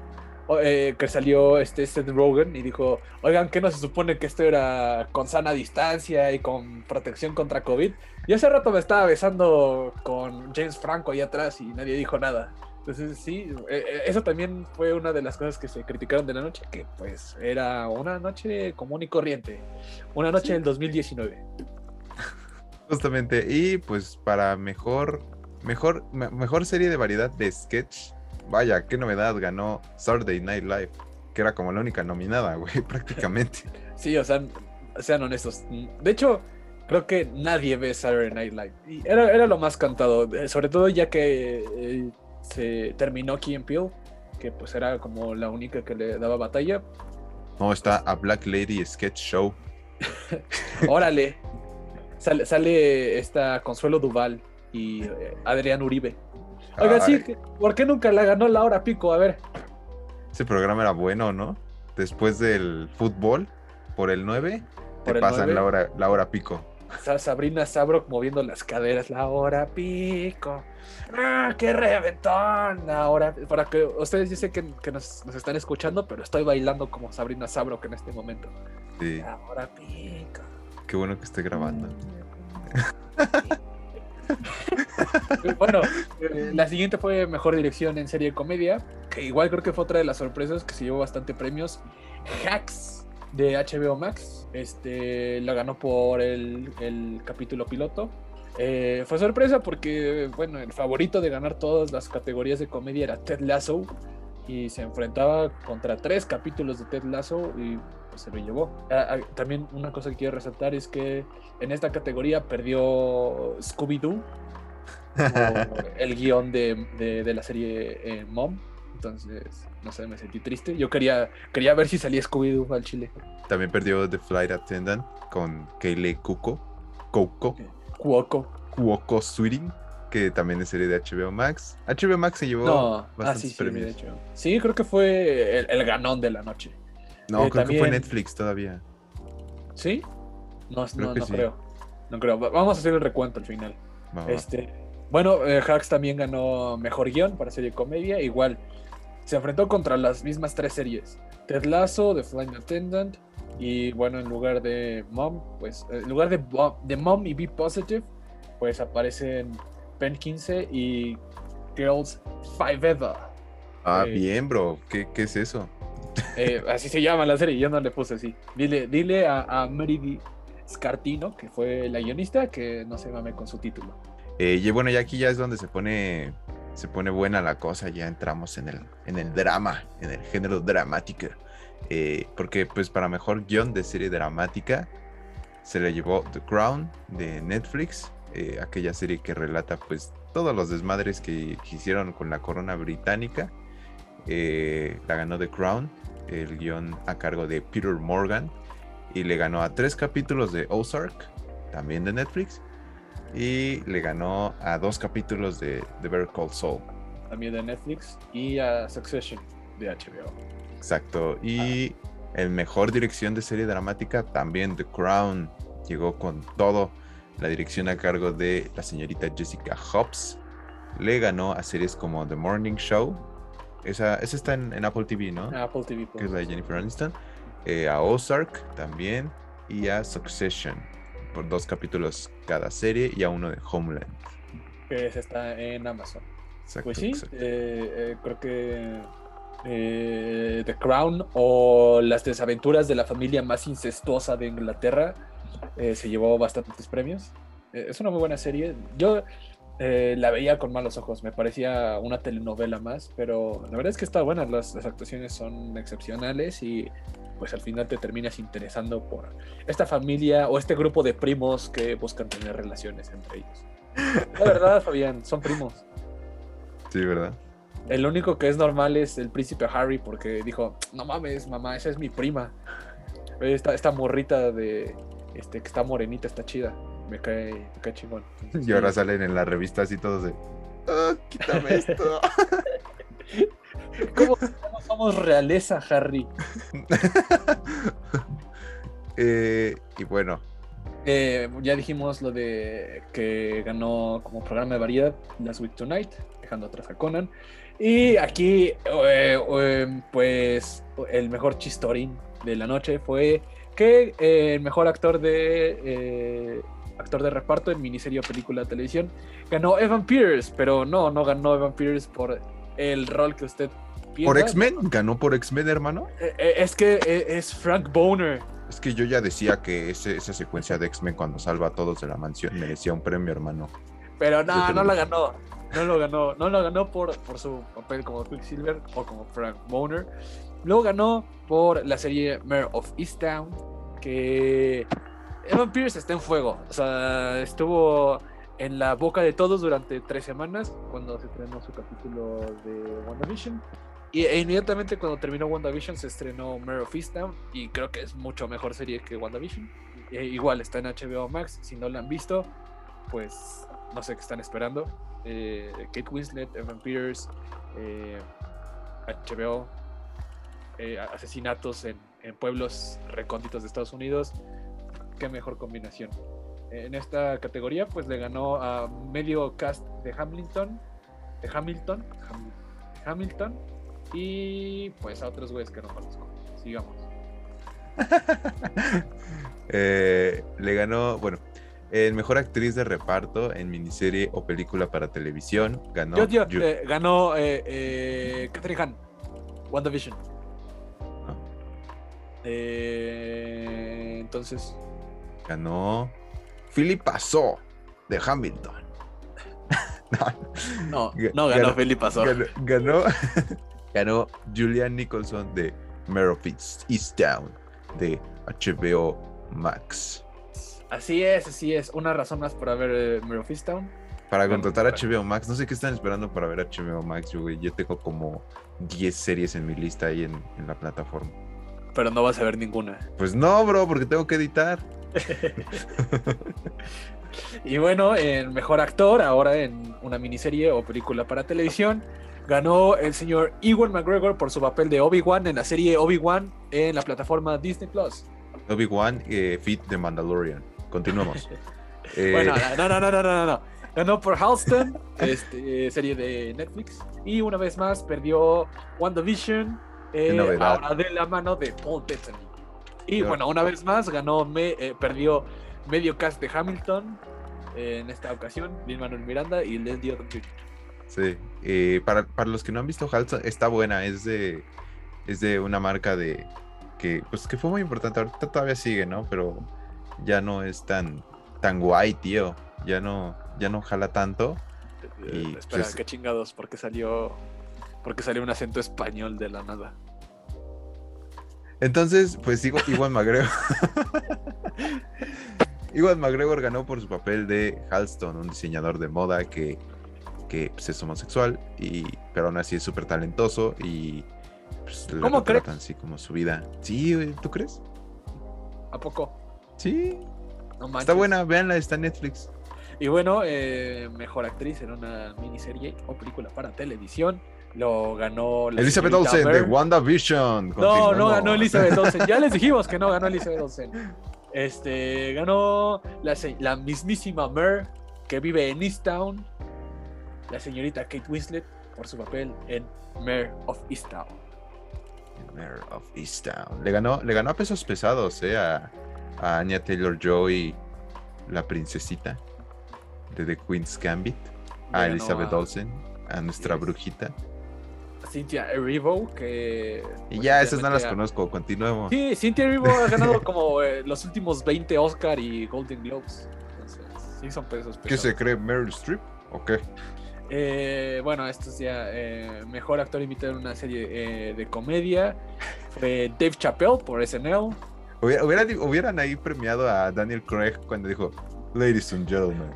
S2: Eh, que salió este Seth Rogen y dijo, oigan, ¿qué no se supone que esto era con sana distancia y con protección contra COVID? Y hace rato me estaba besando con James Franco ahí atrás y nadie dijo nada. Entonces sí, eh, eh, eso también fue una de las cosas que se criticaron de la noche, que pues era una noche común y corriente, una noche
S1: Sí.
S2: del 2019.
S1: Justamente. Y pues para mejor, mejor, me- mejor serie de variedad de sketch. Vaya, qué novedad, ganó Saturday Night Live. Que era como la única nominada, güey, <laughs> prácticamente.
S2: Sí, o sea, sean honestos. De hecho, creo que nadie ve Saturday Night Live. Y era, era lo más cantado, eh, sobre todo ya que eh, se terminó Key and Peele, que pues era como la única que le daba batalla.
S1: No, está a Black Lady Sketch Show. <laughs>
S2: Órale. Sale, sale esta Consuelo Duval y eh, Adrián Uribe. Oiga,
S1: Ay,
S2: sí, ¿por qué nunca la ganó la hora pico? A ver.
S1: Ese programa era bueno, ¿no? Después del fútbol, por el 9,
S2: Por
S1: te
S2: el
S1: pasan
S2: 9.
S1: la hora, la hora pico.
S2: Sa- Sabrina Sabrok moviendo las caderas, la hora pico. ¡Ah, qué reventón! La hora. Para que ustedes sé que, que nos, nos están escuchando, pero estoy bailando como Sabrina Sabrok en este momento.
S1: Sí,
S2: La hora pico.
S1: Qué bueno que esté grabando. <laughs>
S2: bueno, eh, la siguiente fue mejor dirección en serie de comedia, que igual creo que fue otra de las sorpresas que se llevó bastante premios. Hacks, de HBO Max. Este, la ganó por el, el capítulo piloto. Eh, fue sorpresa porque, bueno, el favorito de ganar todas las categorías de comedia era Ted Lasso y se enfrentaba contra tres capítulos de Ted Lasso y se lo llevó. Ah, ah, también una cosa que quiero resaltar es que en esta categoría perdió Scooby-Doo, <laughs> el guion de, de, de la serie eh, Mom. Entonces, no sé, me sentí triste. Yo quería, quería ver si salía Scooby-Doo al Chile.
S1: También perdió The Flight Attendant con Kaylee Cuco. Coco.
S2: Cuoco.
S1: Cuoco Sweeting, que también es serie de HBO Max. HBO Max se llevó
S2: No, ah,
S1: bastantes
S2: sí, sí,
S1: premios.
S2: Sí, creo que fue el, el ganón de la noche.
S1: No,
S2: Eh,
S1: creo que fue Netflix todavía.
S2: ¿Sí? No,
S1: Creo
S2: no, no
S1: sí.
S2: creo. No creo. Va- Vamos a hacer el recuento al final.
S1: Va, va.
S2: Este, bueno, eh, Hacks también ganó mejor guion para serie de comedia. Igual se enfrentó contra las mismas tres series: Ted Lasso, The Flight Attendant. Y bueno, en lugar de Mom, pues en lugar de, de Mom y Be Positive, pues aparecen Pen 15 y Girls Five Ever.
S1: Ah,
S2: eh,
S1: bien, bro. ¿Qué, qué es eso?
S2: Eh, así se llama la serie, yo no le puse así. Dile, dile a, a Mary Scartino, que fue la guionista, que no se mame con su título.
S1: Eh, y bueno, ya aquí ya es donde se pone se pone buena la cosa, ya entramos en el, en el drama, en el género dramático. Eh, porque pues para mejor guion de serie dramática se le llevó The Crown de Netflix, aquella serie que relata pues todos los desmadres que, hicieron con la corona británica. La ganó The Crown, el guion a cargo de Peter Morgan, y le ganó a tres capítulos de Ozark, también de Netflix, y le ganó a dos capítulos de, de Better Call Saul.
S2: También de Netflix, y a Succession de HBO.
S1: Exacto. Y el mejor dirección de serie dramática, también The Crown. Llegó con todo. La dirección a cargo de la señorita Jessica Hobbs. Le ganó a series como The Morning Show. Esa, esa está en, en Apple TV, ¿no?
S2: Apple TV.
S1: que es la de. Jennifer Aniston. Eh, a Ozark también. Y a Succession. Por dos capítulos cada serie. Y a uno de Homeland.
S2: Que esa está en Amazon.
S1: Exacto,
S2: Pues sí, eh, eh, creo que The Crown o las desaventuras de la familia más incestuosa de Inglaterra se llevó bastantes premios. Es una muy buena serie. Yo eh, la veía con malos ojos, me parecía una telenovela más, pero la verdad es que está buena, las, las actuaciones son excepcionales y pues al final te terminas interesando por esta familia o este grupo de primos que buscan tener relaciones entre ellos. La verdad, <laughs> Fabián, son primos.
S1: Sí, ¿verdad?
S2: El único que es normal es el príncipe Harry porque dijo, no mames, mamá, esa es mi prima. Esta, esta morrita de, este, que está morenita, está chida. Me cae, me cae chingón. <laughs>
S1: Y ahora salen en las revistas y todos de. "Ah, quítame esto. <laughs>
S2: ¿Cómo, cómo somos realeza, Harry? <laughs>
S1: Eh, y bueno,
S2: Eh, ya dijimos lo de que ganó como programa de variedad Last Week Tonight, dejando atrás a Conan. Y aquí, eh, pues, el mejor chistorín de la noche fue que el mejor actor de actor de reparto en miniserie o película de televisión ganó Evan Peters, pero no, no ganó Evan Peters por el rol que usted piensa.
S1: por X-Men, ganó por X-Men, hermano.
S2: Eh, eh, es que eh, es Frank Boner.
S1: Es que yo ya decía que ese- esa secuencia de X-Men cuando salva a todos de la mansión merecía un premio, hermano.
S2: Pero no, no
S1: lo
S2: ganó. No lo ganó. No lo ganó por, por su papel como Quicksilver o como Frank Boner. Luego ganó por la serie Mayor of Easttown. Que Evan Pierce está en fuego. O sea, estuvo en la boca de todos durante tres semanas cuando se estrenó su capítulo de WandaVision. Y e inmediatamente cuando terminó WandaVision se estrenó Mayor of Easttown. Y creo que es mucho mejor serie que WandaVision. E igual está en HBO Max. Si no la han visto, pues no sé qué están esperando. Eh, Kate Winslet, Evan Peters, eh, HBO, eh, asesinatos en, en pueblos recónditos de Estados Unidos. Qué mejor combinación. En esta categoría, pues le ganó a medio cast de Hamilton, de Hamilton, Ham- Hamilton, y pues a otros güeyes que no conozco. Sigamos. <laughs>
S1: Eh, le ganó, bueno, el mejor actriz de reparto en miniserie o película para televisión. Ganó.
S2: Yo, eh, ganó eh, eh, Catherine Hahn, WandaVision. Eh, entonces,
S1: Ganó Philip Pasó de Hamilton.
S2: no, no ganó
S1: ganó-
S2: Felipe Pasó.
S1: Ganó, ganó, <laughs> ganó Julian Nicholson de Mare of East- Easttown de HBO Max.
S2: Así es, así es. Una razón más por haber eh, Mare of Easttown.
S1: Para contratar a. HBO Max, no sé qué están esperando para ver HBO Max, yo, güey. Yo tengo como 10 series en mi lista ahí en, en la plataforma.
S2: pero no vas a ver ninguna.
S1: Pues no, bro, porque tengo que editar. <laughs>
S2: Y bueno, el mejor actor, ahora en una miniserie o película para televisión, ganó el señor Ewan McGregor por su papel de Obi-Wan en la serie Obi-Wan en la plataforma Disney Plus.
S1: Obi-Wan, eh, Fit de Mandalorian. Continuemos. <laughs> Eh,
S2: Bueno, no, no, no, no, no, no, no. Ganó por Halston, <laughs> este, serie de Netflix. Y una vez más perdió WandaVision, eh, ahora de la mano de Paul Bettany. Y bueno, una vez más ganó, me, eh, perdió medio cast de Hamilton eh, en esta ocasión, Lin Manuel Miranda y Odom Jr.
S1: Sí, eh, para, para los que no han visto Halston, está buena, es de, es de una marca de que, pues, que fue muy importante, ahorita todavía sigue, ¿no? Pero ya no es tan, tan guay, tío, ya no, ya no jala tanto.
S2: Eh,
S1: Y,
S2: espera,
S1: pues-
S2: qué chingados, porque salió, porque salió un acento español de la nada.
S1: Entonces, pues Iwan McGregor. <laughs> Iwan McGregor ganó por su papel de Halston, un diseñador de moda que, que pues, es homosexual, y, pero aún así es súper talentoso y pues,
S2: ¿Cómo crees?
S1: así como su vida. Sí, ¿tú crees?
S2: ¿A poco?
S1: Sí,
S2: No
S1: está buena, véanla, está en Netflix.
S2: Y bueno, eh, mejor actriz en una miniserie o película para televisión. Lo ganó la
S1: Elizabeth Olsen de
S2: Mer.
S1: WandaVision.
S2: No, no ganó Elizabeth Olsen. Ya les dijimos que no ganó Elizabeth Olsen. Este, ganó la, la mismísima Mer, que vive en Easttown. La señorita Kate Winslet por su papel en Mare of Easttown.
S1: Mayor of Easttown. Le ganó, le ganó a pesos pesados, eh, a, a Anya Taylor Joy, la princesita de The Queen's Gambit,
S2: Le
S1: a Elizabeth
S2: a-
S1: Olsen, a nuestra
S2: Yes.
S1: brujita.
S2: Cynthia Erivo, que.
S1: Y
S2: pues,
S1: ya, esas no las conozco, continuemos.
S2: Sí, Cynthia Erivo ha ganado como eh, los últimos 20 Oscar y Golden Globes. Entonces, sí son pesos
S1: ¿Qué se cree Meryl Streep? ¿O qué?
S2: Eh, bueno, esto es ya eh, mejor actor invitado en una serie de comedia. Fue Dave Chappelle por SNL.
S1: Hubiera- hubieran, hubieran ahí premiado a Daniel Craig cuando dijo, Ladies and gentlemen,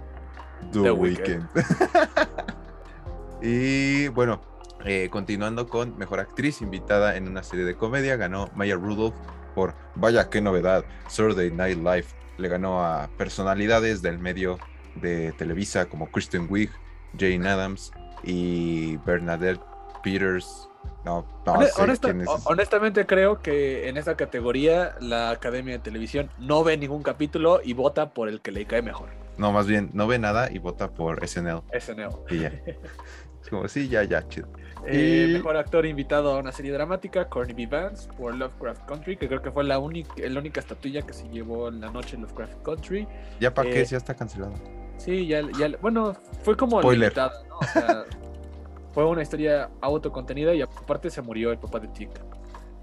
S1: The,
S2: The
S1: Weeknd. <laughs> y bueno, eh, continuando con Mejor Actriz invitada en una serie de comedia, ganó Maya Rudolph por Vaya qué novedad, Saturday Night Live. Le ganó a personalidades del medio de Televisa como Kristen Wiig, Jane Adams y Bernadette Peters. No, no
S2: Hone-
S1: sé
S2: honesta-
S1: quién es
S2: ho-
S1: ese.
S2: honestamente creo que en esta categoría la Academia de Televisión no ve ningún capítulo y vota por el que le cae mejor.
S1: No, más bien, no ve nada y vota por SNL.
S2: SNL.
S1: Y ya. <laughs> Es como, sí, ya, ya, chido.
S2: Eh,
S1: Y-
S2: Mejor actor invitado a una serie dramática, Courtney B. Vance por Lovecraft Country, que creo que fue la única, la única estatuilla que se llevó en la noche en Lovecraft Country.
S1: Ya para
S2: Eh,
S1: qué, ya está cancelado.
S2: Sí, ya, ya bueno, fue como
S1: Spoiler.
S2: limitada, ¿no? O sea, <laughs> fue una historia autocontenida y aparte se murió el papá de Tick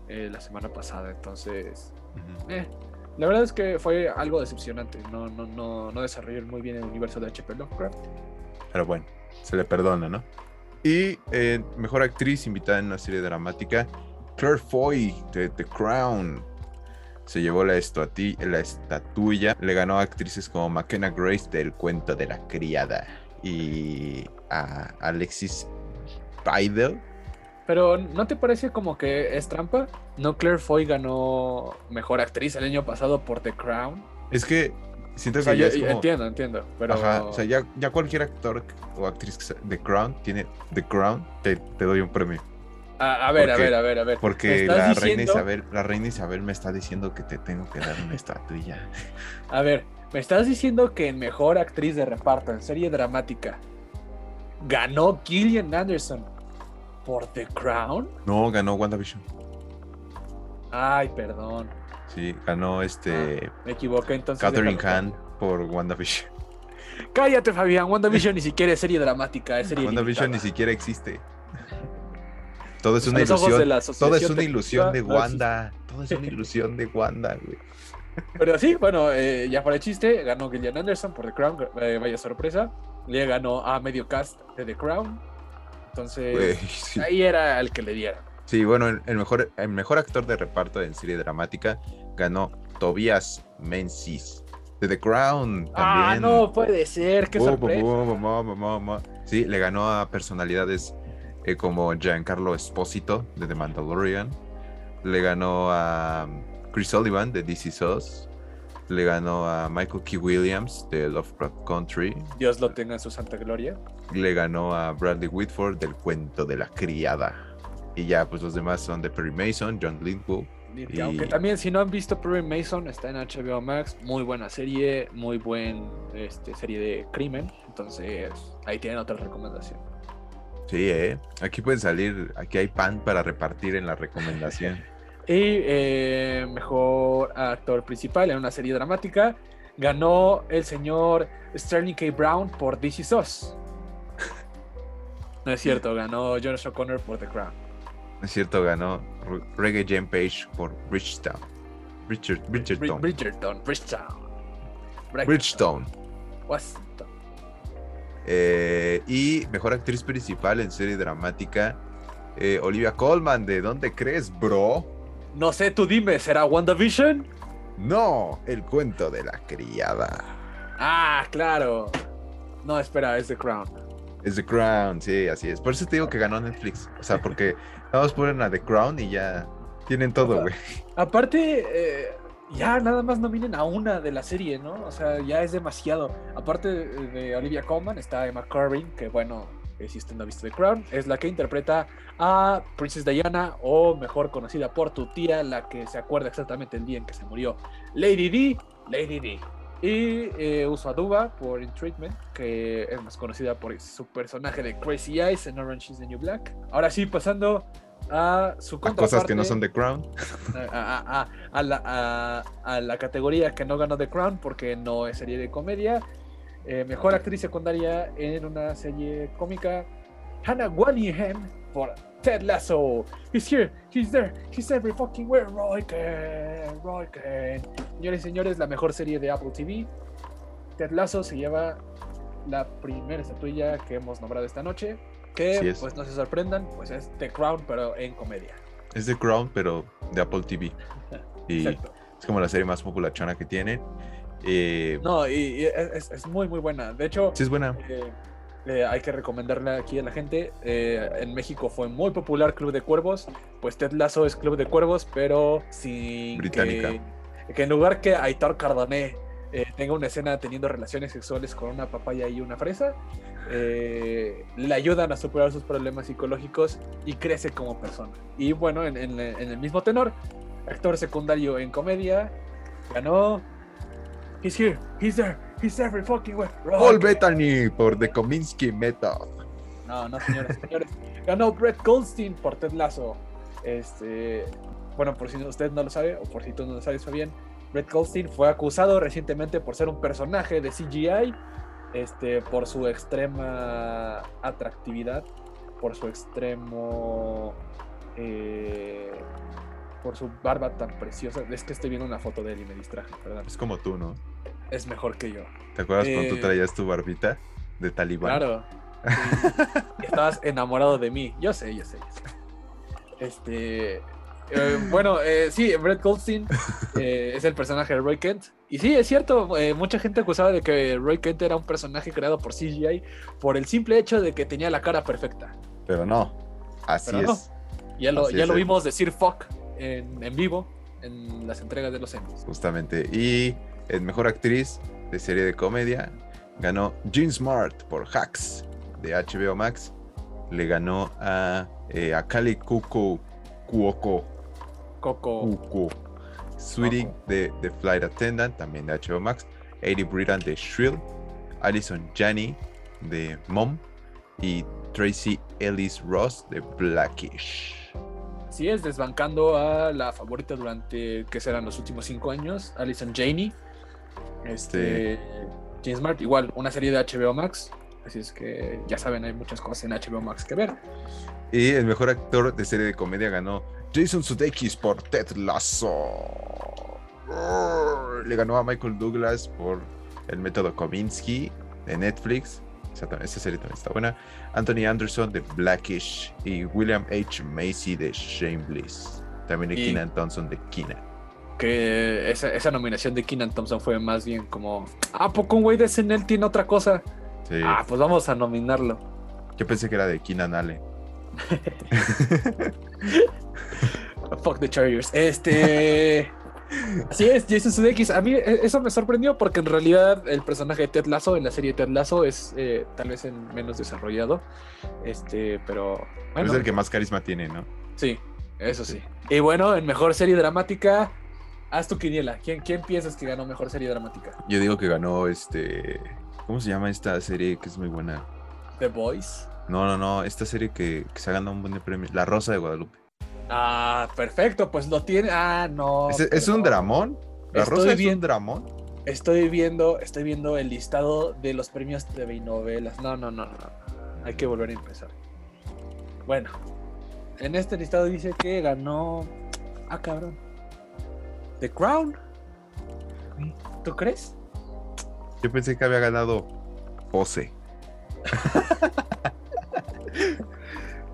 S2: eh, la semana pasada, entonces, eh, la verdad es que fue algo decepcionante, no, no, no, no desarrolló muy bien el universo de H.P. Lovecraft.
S1: Pero bueno, se le perdona, ¿no? Y eh, mejor actriz invitada en una serie dramática, Claire Foy de The Crown. Se llevó la, estuati- la estatuilla. Le ganó a actrices como McKenna Grace del cuento de la criada. Y a Alexis Bydel.
S2: Pero ¿no te parece como que es trampa? ¿No Claire Foy ganó mejor actriz el año pasado por The Crown?
S1: Es que siento
S2: O sea,
S1: que ya
S2: yo-
S1: es como-
S2: entiendo, entiendo, pero...
S1: Ajá, o sea, ya, ya cualquier actor o actriz The Crown tiene The Crown, te, te doy un premio.
S2: a, a ver, a ver, a ver, a ver. ¿Me
S1: Porque la reina Isabel, la reina Isabel me está diciendo que te tengo que dar una estatuilla.
S2: A ver, ¿me estás diciendo que en mejor actriz de reparto en serie dramática ganó Gillian Anderson por The Crown?
S1: No, ganó WandaVision.
S2: Ay, perdón,
S1: Sí, ganó este
S2: me equivoqué entonces.
S1: Catherine. Hahn por WandaVision. <laughs>
S2: Cállate, Fabián. WandaVision ni siquiera es serie dramática, es serie
S1: WandaVision ni siquiera existe. Todo es una
S2: los
S1: ilusión. Todo es una ilusión de
S2: no.
S1: Wanda. Todo es una ilusión de Wanda, güey.
S2: Pero sí, bueno, eh, ya para el chiste, ganó Gillian Anderson por The Crown, eh, vaya sorpresa. Le ganó a medio cast de The Crown. Entonces,
S1: Güey, sí.
S2: ahí era el que le dieron.
S1: Sí, bueno, el, el mejor, el mejor actor de reparto en serie dramática ganó Tobias Menzies de The Crown. También.
S2: Ah, no puede ser, qué sorpresa.
S1: Sí, le ganó a personalidades eh, como Giancarlo Esposito de The Mandalorian. Le ganó a um, Chris Sullivan de DC Us. Le ganó a Michael K. Williams de Lovecraft Country.
S2: Dios lo tenga en su santa gloria.
S1: Le ganó a Bradley Whitford del cuento de la criada. Y ya, pues los demás son de Perry Mason, John Lithgow.
S2: Y Aunque también, si no han visto Perry Mason, está en HBO Max. Muy buena serie, muy buen este, serie de crimen. Entonces, ahí tienen otra recomendación.
S1: Sí, ¿eh? Aquí pueden salir, aquí hay pan para repartir en la recomendación. <laughs>
S2: Y eh, mejor actor principal en una serie dramática ganó el señor Sterling K. Brown por This Is Us. No es cierto, ganó Jonas O'Connor por The Crown.
S1: No es cierto, ganó Re- Reggae Jam Page por Bridgetown. Richard,
S2: Bri-
S1: Bridgerton.
S2: Bridgerton, Bridgetown.
S1: Bridgestone.
S2: Washington.
S1: Eh, y mejor actriz principal en serie dramática, eh, Olivia Colman. ¿De dónde crees, bro?
S2: No sé, tú dime, ¿será WandaVision?
S1: No, el cuento de la criada.
S2: Ah, claro. No, espera, es The Crown.
S1: Es The Crown, sí, así es. Por eso te digo que ganó Netflix. O sea, porque <laughs> todos ponen a The Crown y ya tienen todo, güey.
S2: Aparte, eh, ya nada más nominen a una de la serie, ¿no? O sea, ya es demasiado. Aparte de, Olivia Colman, está Emma Corrin, que bueno, eh, si usted no ha visto The Crown, es la que interpreta a Princess Diana, o mejor conocida por tu tía, la que se acuerda exactamente el día en que se murió, Lady D, Lady D. Y eh, uso a Duba por In Treatment, que es más conocida por su personaje de Crazy Eyes en Orange is the New Black. Ahora sí, pasando a su
S1: A cosas que no son The Crown. <laughs>
S2: a, la, a- a la categoría que no ganó The Crown porque no es serie de comedia. Eh, mejor actriz secundaria en una serie cómica, Hannah Waddingham por Ted Lasso. He's here, he's there, he's every fucking where. Roy Kent, Roy Kent. Señores y señores, la mejor serie de Apple TV. Ted Lasso se lleva la primera estatuilla que hemos nombrado esta noche. Que,
S1: es.
S2: pues no se sorprendan, pues es The Crown, pero en comedia.
S1: Es The Crown, pero de Apple TV. <laughs> Y
S2: Exacto.
S1: es como la serie más populachona que tienen. Eh,
S2: No, y, y es, es muy, muy buena. De hecho,
S1: Sí, es buena.
S2: eh, eh, hay que recomendarla aquí a la gente. Eh, en México fue muy popular Club de Cuervos. Pues Ted Lasso es Club de Cuervos, pero sin
S1: Británica.
S2: Que, que en lugar que Aitor Cardoné eh, tenga una escena teniendo relaciones sexuales con una papaya y una fresa, eh, le ayudan a superar sus problemas psicológicos y crece como persona. Y bueno, en, en- en el mismo tenor, actor secundario en comedia, ganó. He's here, he's there, he's every fucking way.
S1: Paul
S2: Rock.
S1: Bettany por The Kominsky Method.
S2: No, no, señores, señores. Ganó Brett Goldstein por Ted Lasso. Este, bueno, por si usted no lo sabe, o por si tú no lo sabes, Fabián, Brett Goldstein fue acusado recientemente por ser un personaje de CGI, este, por su extrema atractividad, por su extremo, eh, por su barba tan preciosa. Es que estoy viendo una foto de él y me distraje, perdón.
S1: Es como tú, ¿no?
S2: Es mejor que yo.
S1: ¿Te acuerdas cuando tú
S2: Eh,
S1: traías tu barbita de talibán?
S2: Claro. <laughs> Y estabas enamorado de mí. Yo sé, yo sé. yo sé. Este. eh, bueno, eh, sí, Brett Goldstein eh, es el personaje de Roy Kent. Y sí, es cierto, mucha gente acusaba de que Roy Kent era un personaje creado por CGI por el simple hecho de que tenía la cara perfecta.
S1: Pero no. Así
S2: Pero no.
S1: es.
S2: Ya lo,
S1: Así
S2: ya
S1: es,
S2: lo vimos decir fuck en, en vivo en las entregas de los Emmys.
S1: Justamente. Y el mejor actriz de serie de comedia ganó Jean Smart por Hacks de HBO Max. Le ganó a eh, Akali Kuko Kuoko
S2: Coco.
S1: Kuko
S2: Coco.
S1: de The Flight Attendant, también de HBO Max. Eddie Britain de Shrill. Alison Janney de Mom. Y Tracy Ellis Ross de Blackish.
S2: Sí, es desbancando a la favorita durante, que serán los últimos cinco años, Alison Janey. Este, James Smart, igual, una serie de HBO Max. Así es que ya saben, hay muchas cosas en HBO Max que ver.
S1: Y el mejor actor de serie de comedia ganó Jason Sudeikis por Ted Lasso. Le ganó a Michael Douglas por El método Kominsky de Netflix. Esa, serie también está buena. Anthony Anderson de Blackish y William H. Macy de Shameless. También de Keenan Thompson de Keenan.
S2: Que esa, esa nominación de Keenan Thompson fue más bien como, ¿a poco un güey de SNL tiene otra cosa?
S1: Sí.
S2: Ah, pues vamos a nominarlo.
S1: Yo pensé que era de Keenan Allen. <laughs>
S2: Fuck the Chargers. Este. <laughs> Así es, Jason Sudeikis. A mí eh, eso me sorprendió porque en realidad el personaje de Ted Lasso en la serie Ted Lasso es eh, tal vez el menos desarrollado. Este, pero. Bueno,
S1: es el que más carisma tiene, ¿no?
S2: Sí, eso sí. Y bueno, en mejor serie dramática, haz tu quiniela. ¿Quién, ¿Quién piensas que ganó mejor serie dramática?
S1: Yo digo que ganó este. ¿Cómo se llama esta serie que es muy buena?
S2: The Voice.
S1: No, no, no. Esta serie que, que se ha ganado un buen premio. La Rosa de Guadalupe.
S2: Ah, perfecto, pues lo tiene. Ah, no.
S1: ¿Es, es un dramón? ¿La Rosa es
S2: bien.
S1: un dramón?
S2: Estoy viendo, estoy viendo el listado de los premios TV y novelas. No, no, no, no. Hay que volver a empezar. Bueno, en este listado dice que ganó. Ah, cabrón. The Crown. ¿Tú crees?
S1: Yo pensé que había ganado Pose.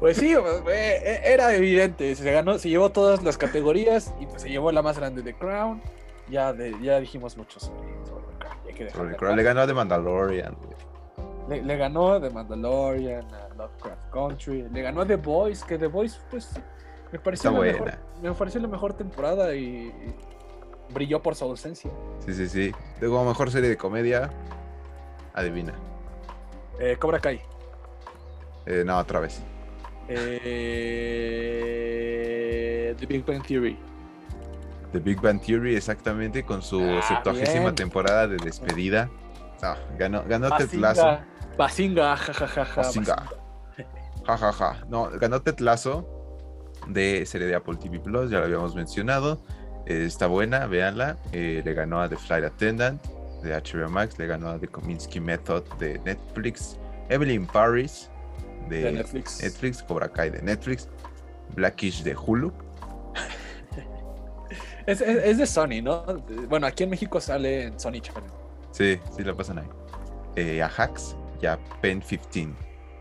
S2: Pues sí, eh, era evidente. Se ganó, se llevó todas las categorías y pues se llevó la más grande The Crown. Ya, de- ya dijimos mucho sobre, sobre The Crown. de.
S1: Le ganó a The Mandalorian.
S2: Le, le ganó The Mandalorian, a Lovecraft Country, le ganó a The Boys, que The Boys, pues, me pareció, la mejor,
S1: buena.
S2: me pareció la mejor temporada y, y brilló por su ausencia.
S1: Sí, sí, sí. Luego, mejor serie de comedia. Adivina.
S2: Eh, Cobra Kai.
S1: Eh, no, otra vez.
S2: Eh, The Big Bang Theory.
S1: The Big Bang Theory, exactamente, con su
S2: Ah,
S1: septuagésima temporada de despedida. Ah, ganó, ganó Ted Lasso.
S2: Basinga, Basinga, jajajaja.
S1: Basinga. Ja, ja, ja. No, ganó Ted Lasso de serie de Apple TV Plus, ya lo habíamos mencionado. Eh, está buena, véanla. Eh, le ganó a The Flight Attendant de HBO Max, le ganó a The Kominsky Method de Netflix, Emily in Paris de,
S2: De Netflix.
S1: Netflix, Cobra Kai de Netflix, Blackish de Hulu. <laughs>
S2: Es, es- es de Sony, ¿no? Bueno, aquí en México sale en Sony Channel.
S1: Sí, sí la pasan ahí. Eh, a Hacks y a Pen 15.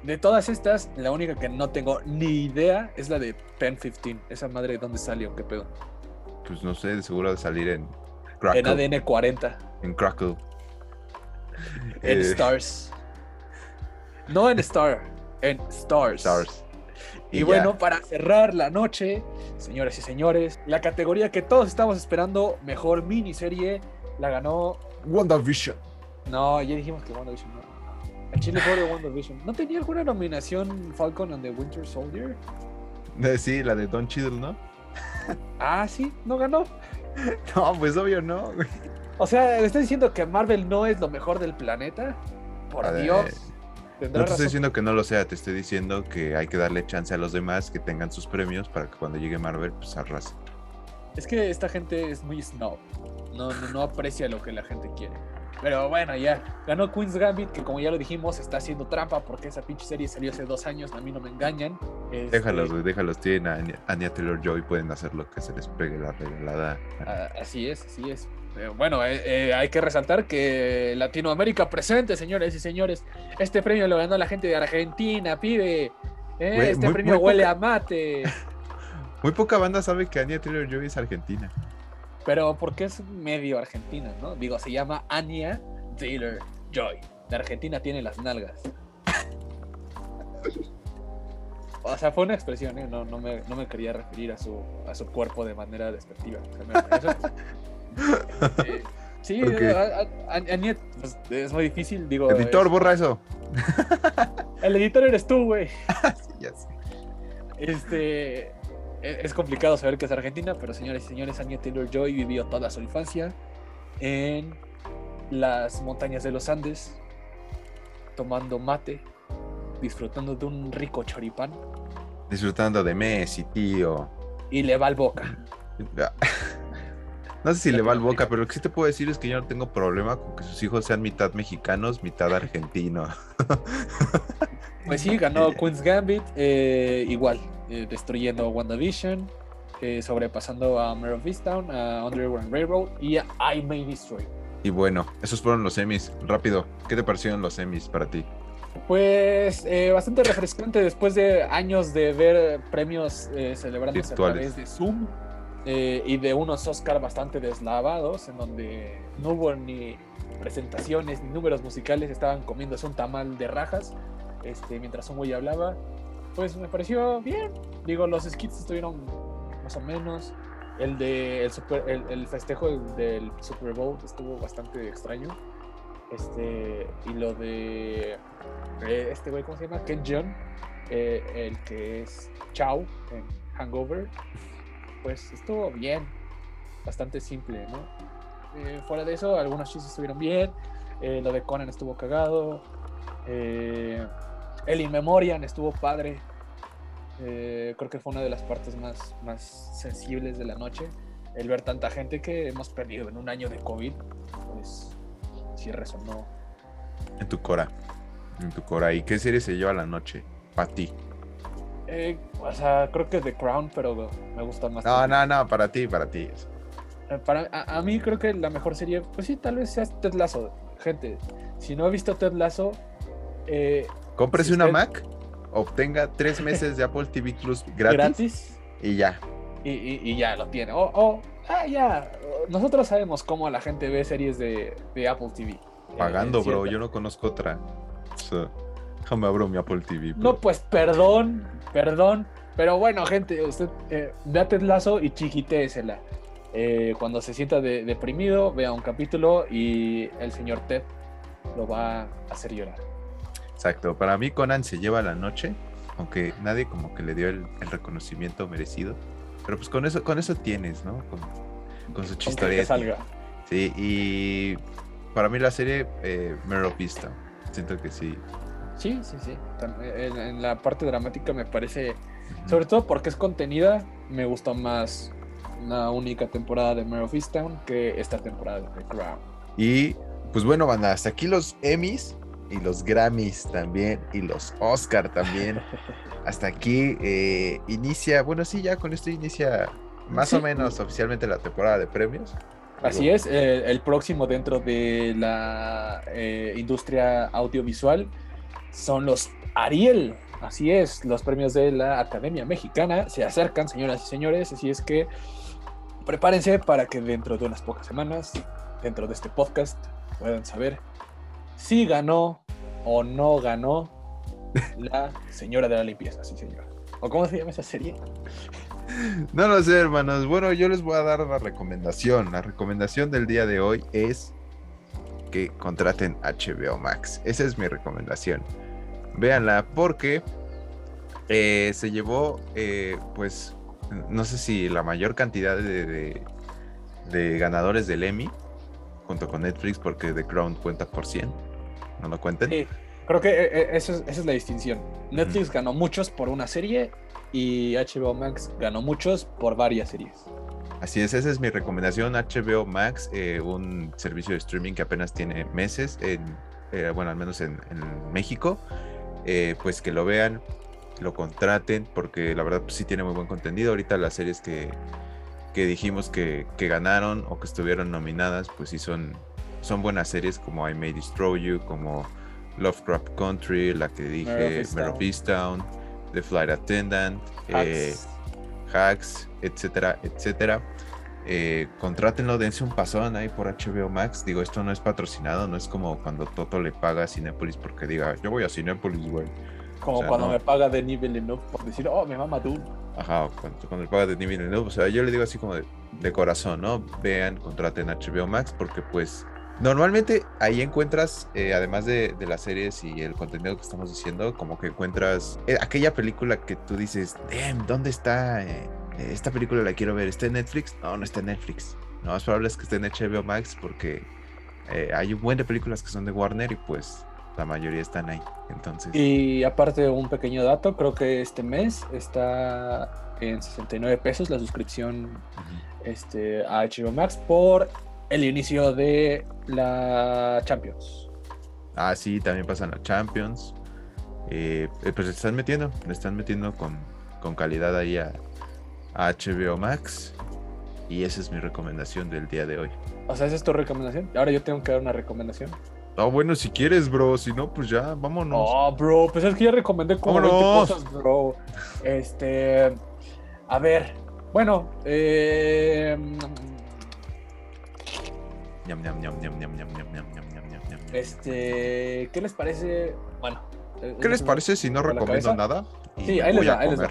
S2: De todas estas, la única que no tengo ni idea es la de Pen 15. Esa madre, ¿dónde salió? ¿Qué pedo?
S1: Pues no sé, de seguro de salir en
S2: En
S1: Crackle.
S2: ADN 40.
S1: En Crackle.
S2: En
S1: Eh,
S2: Stars. No en Star, en Stars.
S1: Stars.
S2: Y, bueno, para cerrar la noche, señores y señores, la categoría que todos estamos esperando, mejor miniserie, la ganó.
S1: WandaVision.
S2: No, ya dijimos que WandaVision no. El Chile pobre WandaVision. ¿No tenía alguna nominación Falcon and the Winter Soldier?
S1: Eh, Sí, la de Don Cheadle, ¿no?
S2: Ah, sí, no ganó. <laughs>
S1: No, pues obvio no. güey.
S2: O sea, ¿me estás diciendo que Marvel no es lo mejor del planeta? Por
S1: A ver,
S2: Dios.
S1: No te estoy diciendo que no lo sea, te estoy diciendo que hay que darle chance a los demás que tengan sus premios para que cuando llegue Marvel, pues arrase.
S2: Es que esta gente es muy snob. No, no, no aprecia lo que la gente quiere. Pero bueno, ya. Ganó Queen's Gambit, que como ya lo dijimos, está haciendo trampa porque esa pinche serie salió hace dos años. A mí no me engañan. Este,
S1: Déjalos, güey, déjalos. Tienen a Anya- Taylor Joy, pueden hacer lo que se les pegue la regalada.
S2: ah, así es, así es. Eh, bueno, eh, eh, hay que resaltar que Latinoamérica presente, señores y señores. Este premio lo ganó la gente de Argentina, pibe. Eh,
S1: Güey,
S2: este
S1: muy-
S2: premio
S1: muy
S2: huele
S1: poca-
S2: a mate. <laughs>
S1: Muy poca banda sabe que Anya Taylor Joy es argentina.
S2: Pero porque es medio argentina, ¿no? Digo, se llama Anya Taylor Joy. La Argentina tiene las nalgas. O sea, fue una expresión, ¿eh? No, no, me, no me quería referir a su, a su cuerpo de manera despectiva. O sea, me- eso- Eh, sí,
S1: Ok.
S2: a- a- a- Anya, pues, es muy difícil, digo.
S1: Editor,
S2: es-
S1: borra eso.
S2: el editor eres tú, güey.
S1: Sí, <laughs> ya sé.
S2: Este. E- Es complicado saber que es argentina, pero señores y señores, Anya Taylor Joy vivió toda su infancia en las montañas de los Andes, tomando mate, disfrutando de un rico choripán,
S1: Disfrutando de Messi, tío.
S2: y le va al boca. <laughs>
S1: No sé si le va al boca, pero lo que sí te puedo decir es que yo no tengo problema con que sus hijos sean mitad mexicanos, mitad argentinos.
S2: Pues sí, ganó <laughs> Queen's Gambit, eh, igual, eh, destruyendo WandaVision, eh, sobrepasando a Mare of Easttown, a Underground Railroad y a I May Destroy.
S1: Y bueno, esos fueron los semis. Rápido, ¿qué te parecieron los semis para ti?
S2: Pues eh, bastante refrescante después de años de ver premios eh, celebrándose a
S1: Virtuales.
S2: través de Zoom eh, y de unos Oscar bastante deslavados, en donde no hubo ni presentaciones ni números musicales, estaban comiéndose un tamal de rajas este, mientras un güey hablaba. Pues me pareció bien. Digo, los skits estuvieron más o menos. El de el, super- el, festejo del, del Super Bowl estuvo bastante extraño. Este, y lo de este güey, ¿cómo se llama? Ken Jeong, eh, el que es Chow en Hangover, pues estuvo bien, bastante simple, ¿no? Eh, fuera de eso, algunos chistes estuvieron bien, eh, lo de Conan estuvo cagado, eh, el In Memoriam estuvo padre, eh, creo que fue una de las partes más, más sensibles de la noche, el ver tanta gente que hemos perdido en un año de COVID, pues sí resonó
S1: En tu cora. En tu cora. ¿Y qué serie se lleva la noche? Para ti.
S2: Eh, o sea, creo que The Crown, pero me gusta más.
S1: No, no, no, para ti, para ti.
S2: Eh, Para, a, a mí creo que la mejor serie, pues sí, tal vez sea Ted Lasso. Gente, si no ha visto Ted Lasso, eh,
S1: Cómprese
S2: Si
S1: una
S2: usted-
S1: Mac, obtenga tres meses de Apple TV Plus <laughs> gratis,
S2: gratis,
S1: y ya.
S2: y, y- y ya lo tiene. O, o, ah, ya. Nosotros sabemos cómo la gente ve series de, de Apple TV. eh,
S1: Pagando,
S2: en
S1: bro. Yo no conozco otra. Déjame abro mi Apple TV. bro.
S2: No, pues perdón, perdón. Pero bueno, gente, usted eh, vea Ted Lasso y chiquitéesela. Eh, cuando se sienta de- deprimido, vea un capítulo y el señor Ted lo va a hacer llorar.
S1: Exacto. Para mí, Conan se lleva la noche, aunque nadie como que le dio el, el reconocimiento merecido. Pero pues con eso, con eso tienes, ¿no? Con, con su
S2: Aunque
S1: chistoreta.
S2: salga.
S1: Sí, y para mí la serie eh, of Easttown. Siento que sí.
S2: Sí, sí, sí. En, en la parte dramática me parece, sobre todo porque es contenida, me gustó más una única temporada de Mare of Easttown que esta temporada de The Crown.
S1: Y pues bueno, banda, hasta aquí los Emmys y los Grammys también y los Oscar también. <laughs> hasta aquí eh, inicia, bueno, sí, ya con esto inicia más o menos oficialmente la temporada de premios.
S2: Así es, eh, el próximo dentro de la eh, industria audiovisual son los Ariel. Así es, los premios de la Academia Mexicana se acercan, señoras y señores. Así es que prepárense para que dentro de unas pocas semanas, dentro de este podcast, puedan saber si ganó o no ganó la señora de la limpieza, sí señor. ¿O cómo se llama esa serie?
S1: No lo sé, hermanos. Bueno, yo les voy a dar la recomendación. La recomendación del día de hoy es que contraten HBO Max. Esa es mi recomendación. Véanla porque eh, se llevó, eh, pues, no sé si la mayor cantidad de, de- ganadores del Emmy, junto con Netflix, porque The Crown cuenta por 100. No lo cuenten.
S2: Sí, creo que eh, eh, eso es- esa es la distinción. Netflix ganó muchos por una serie y HBO Max ganó muchos por varias series.
S1: Así es, esa es mi recomendación. HBO Max, eh, un servicio de streaming que apenas tiene meses, en, eh, bueno, al menos en, en México. Eh, pues que lo vean, lo contraten, porque la verdad pues, sí tiene muy buen contenido. Ahorita las series que, que dijimos que, que ganaron o que estuvieron nominadas, pues sí son, son buenas series como I May Destroy You, como Lovecraft Country, la que dije,
S2: Mare of
S1: Easttown, The Flight Attendant. eh,
S2: Hacks.
S1: etcétera, etcétera. Eh, contrátenlo, dense un pasón ahí por HBO Max. Digo, esto no es patrocinado, no es como cuando Toto le paga a Cinépolis porque diga, yo voy a Cinépolis, güey.
S2: Como
S1: o sea,
S2: cuando
S1: no.
S2: me paga de nivel enough por decir, oh, me mama tú.
S1: Ajá, cuando, cuando le paga de Denis Villeneuve, O sea, yo le digo así como de, de corazón, ¿no? Vean, contraten HBO Max porque pues normalmente ahí encuentras, eh, además de, de las series y el contenido que estamos diciendo, como que encuentras eh, aquella película que tú dices, damn, ¿dónde está? eh, esta película la quiero ver, ¿está en Netflix? No, no está en Netflix. Lo más probable es que esté en HBO Max porque hay un buen de películas que son de Warner y pues la mayoría están ahí. Entonces,
S2: Y aparte, un pequeño dato, creo que este mes está en 69 pesos la suscripción este, a HBO Max por el inicio de la Champions.
S1: Ah, sí, también pasan a Champions. Eh, eh, pues le están metiendo, le están metiendo con, con calidad ahí a, a HBO Max. Y esa es mi recomendación del día de hoy.
S2: O sea, esa es tu recomendación. Ahora yo tengo que dar una recomendación.
S1: Ah, bueno, si quieres, bro. Si no, pues ya, vámonos.
S2: Oh, bro, pues es que ya recomendé como 20
S1: Vámonos.
S2: cosas, bro. Este. A ver. Bueno, eh,
S1: Ñam, ñam, ñam, ñam, ñam, ñam, ñam, ñam, ñam, ñam, ñam, ñam.
S2: este. ¿Qué les parece? Bueno. eh,
S1: ¿Qué les parece si no recomiendo nada?
S2: Sí, ahí les
S1: voy a
S2: va, ahí les va.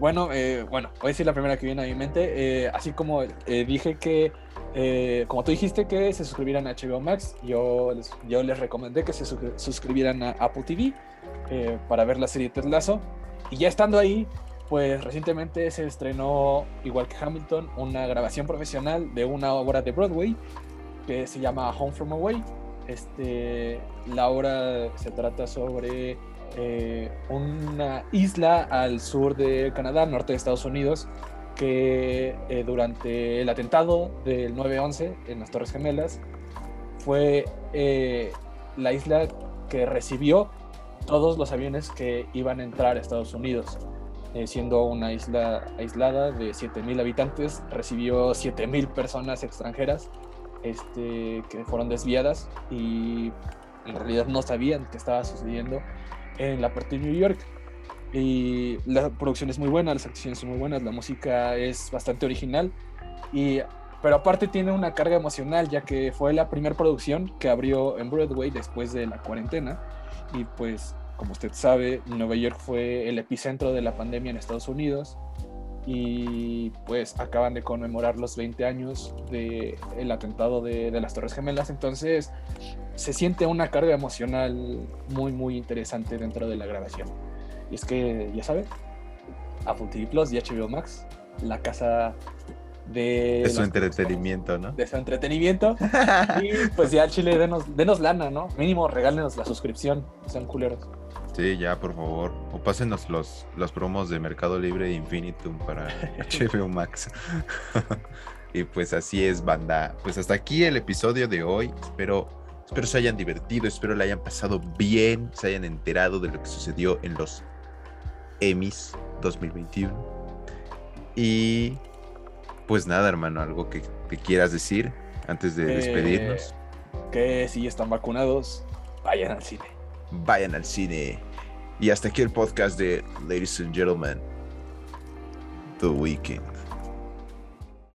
S2: Bueno, eh, bueno, voy a decir la primera que viene a mi mente. Eh, así como eh, dije que, eh, como tú dijiste que se suscribieran a HBO Max, yo les, yo les recomendé que se suscri- suscribieran a Apple TV eh, para ver la serie Ted Lasso. Y ya estando ahí, pues recientemente se estrenó, igual que Hamilton, una grabación profesional de una obra de Broadway que se llama Home from Away. Este, la obra se trata sobre eh, una isla al sur de Canadá, norte de Estados Unidos, que eh, durante el atentado del 9-11 en las Torres Gemelas fue eh, la isla que recibió todos los aviones que iban a entrar a Estados Unidos. Eh, siendo una isla aislada de 7.000 habitantes, recibió 7.000 personas extranjeras este, que fueron desviadas y en realidad no sabían qué estaba sucediendo en la parte de New York. Y la producción es muy buena, las actuaciones son muy buenas, la música es bastante original, y, pero aparte tiene una carga emocional, ya que fue la primera producción que abrió en Broadway después de la cuarentena. Y pues, como usted sabe, Nueva York fue el epicentro de la pandemia en Estados Unidos. Y pues acaban de conmemorar los 20 años del el atentado de, de las Torres Gemelas. Entonces, se siente una carga emocional muy, muy interesante dentro de la grabación. Y es que, ya saben, Apple TV Plus y HBO Max, la casa de,
S1: Es su entretenimiento, ¿no?
S2: de su entretenimiento. <laughs> y pues ya, Chile, denos, denos lana, ¿no? Mínimo, regálenos la suscripción, sean culeros.
S1: Sí, ya, por favor. O pásenos los, los promos de Mercado Libre e Infinitum para <laughs> HBO Max. <laughs> y pues así es, banda. Pues hasta aquí el episodio de hoy. Espero, espero se hayan divertido, espero le hayan pasado bien, se hayan enterado de lo que sucedió en los Emmys 2021. Y pues nada, hermano, algo que, que quieras decir antes de
S2: Eh,
S1: despedirnos.
S2: Que si están vacunados, vayan al cine.
S1: Vayan al cine. Y hasta aquí el podcast de Ladies and Gentlemen, The Weekend.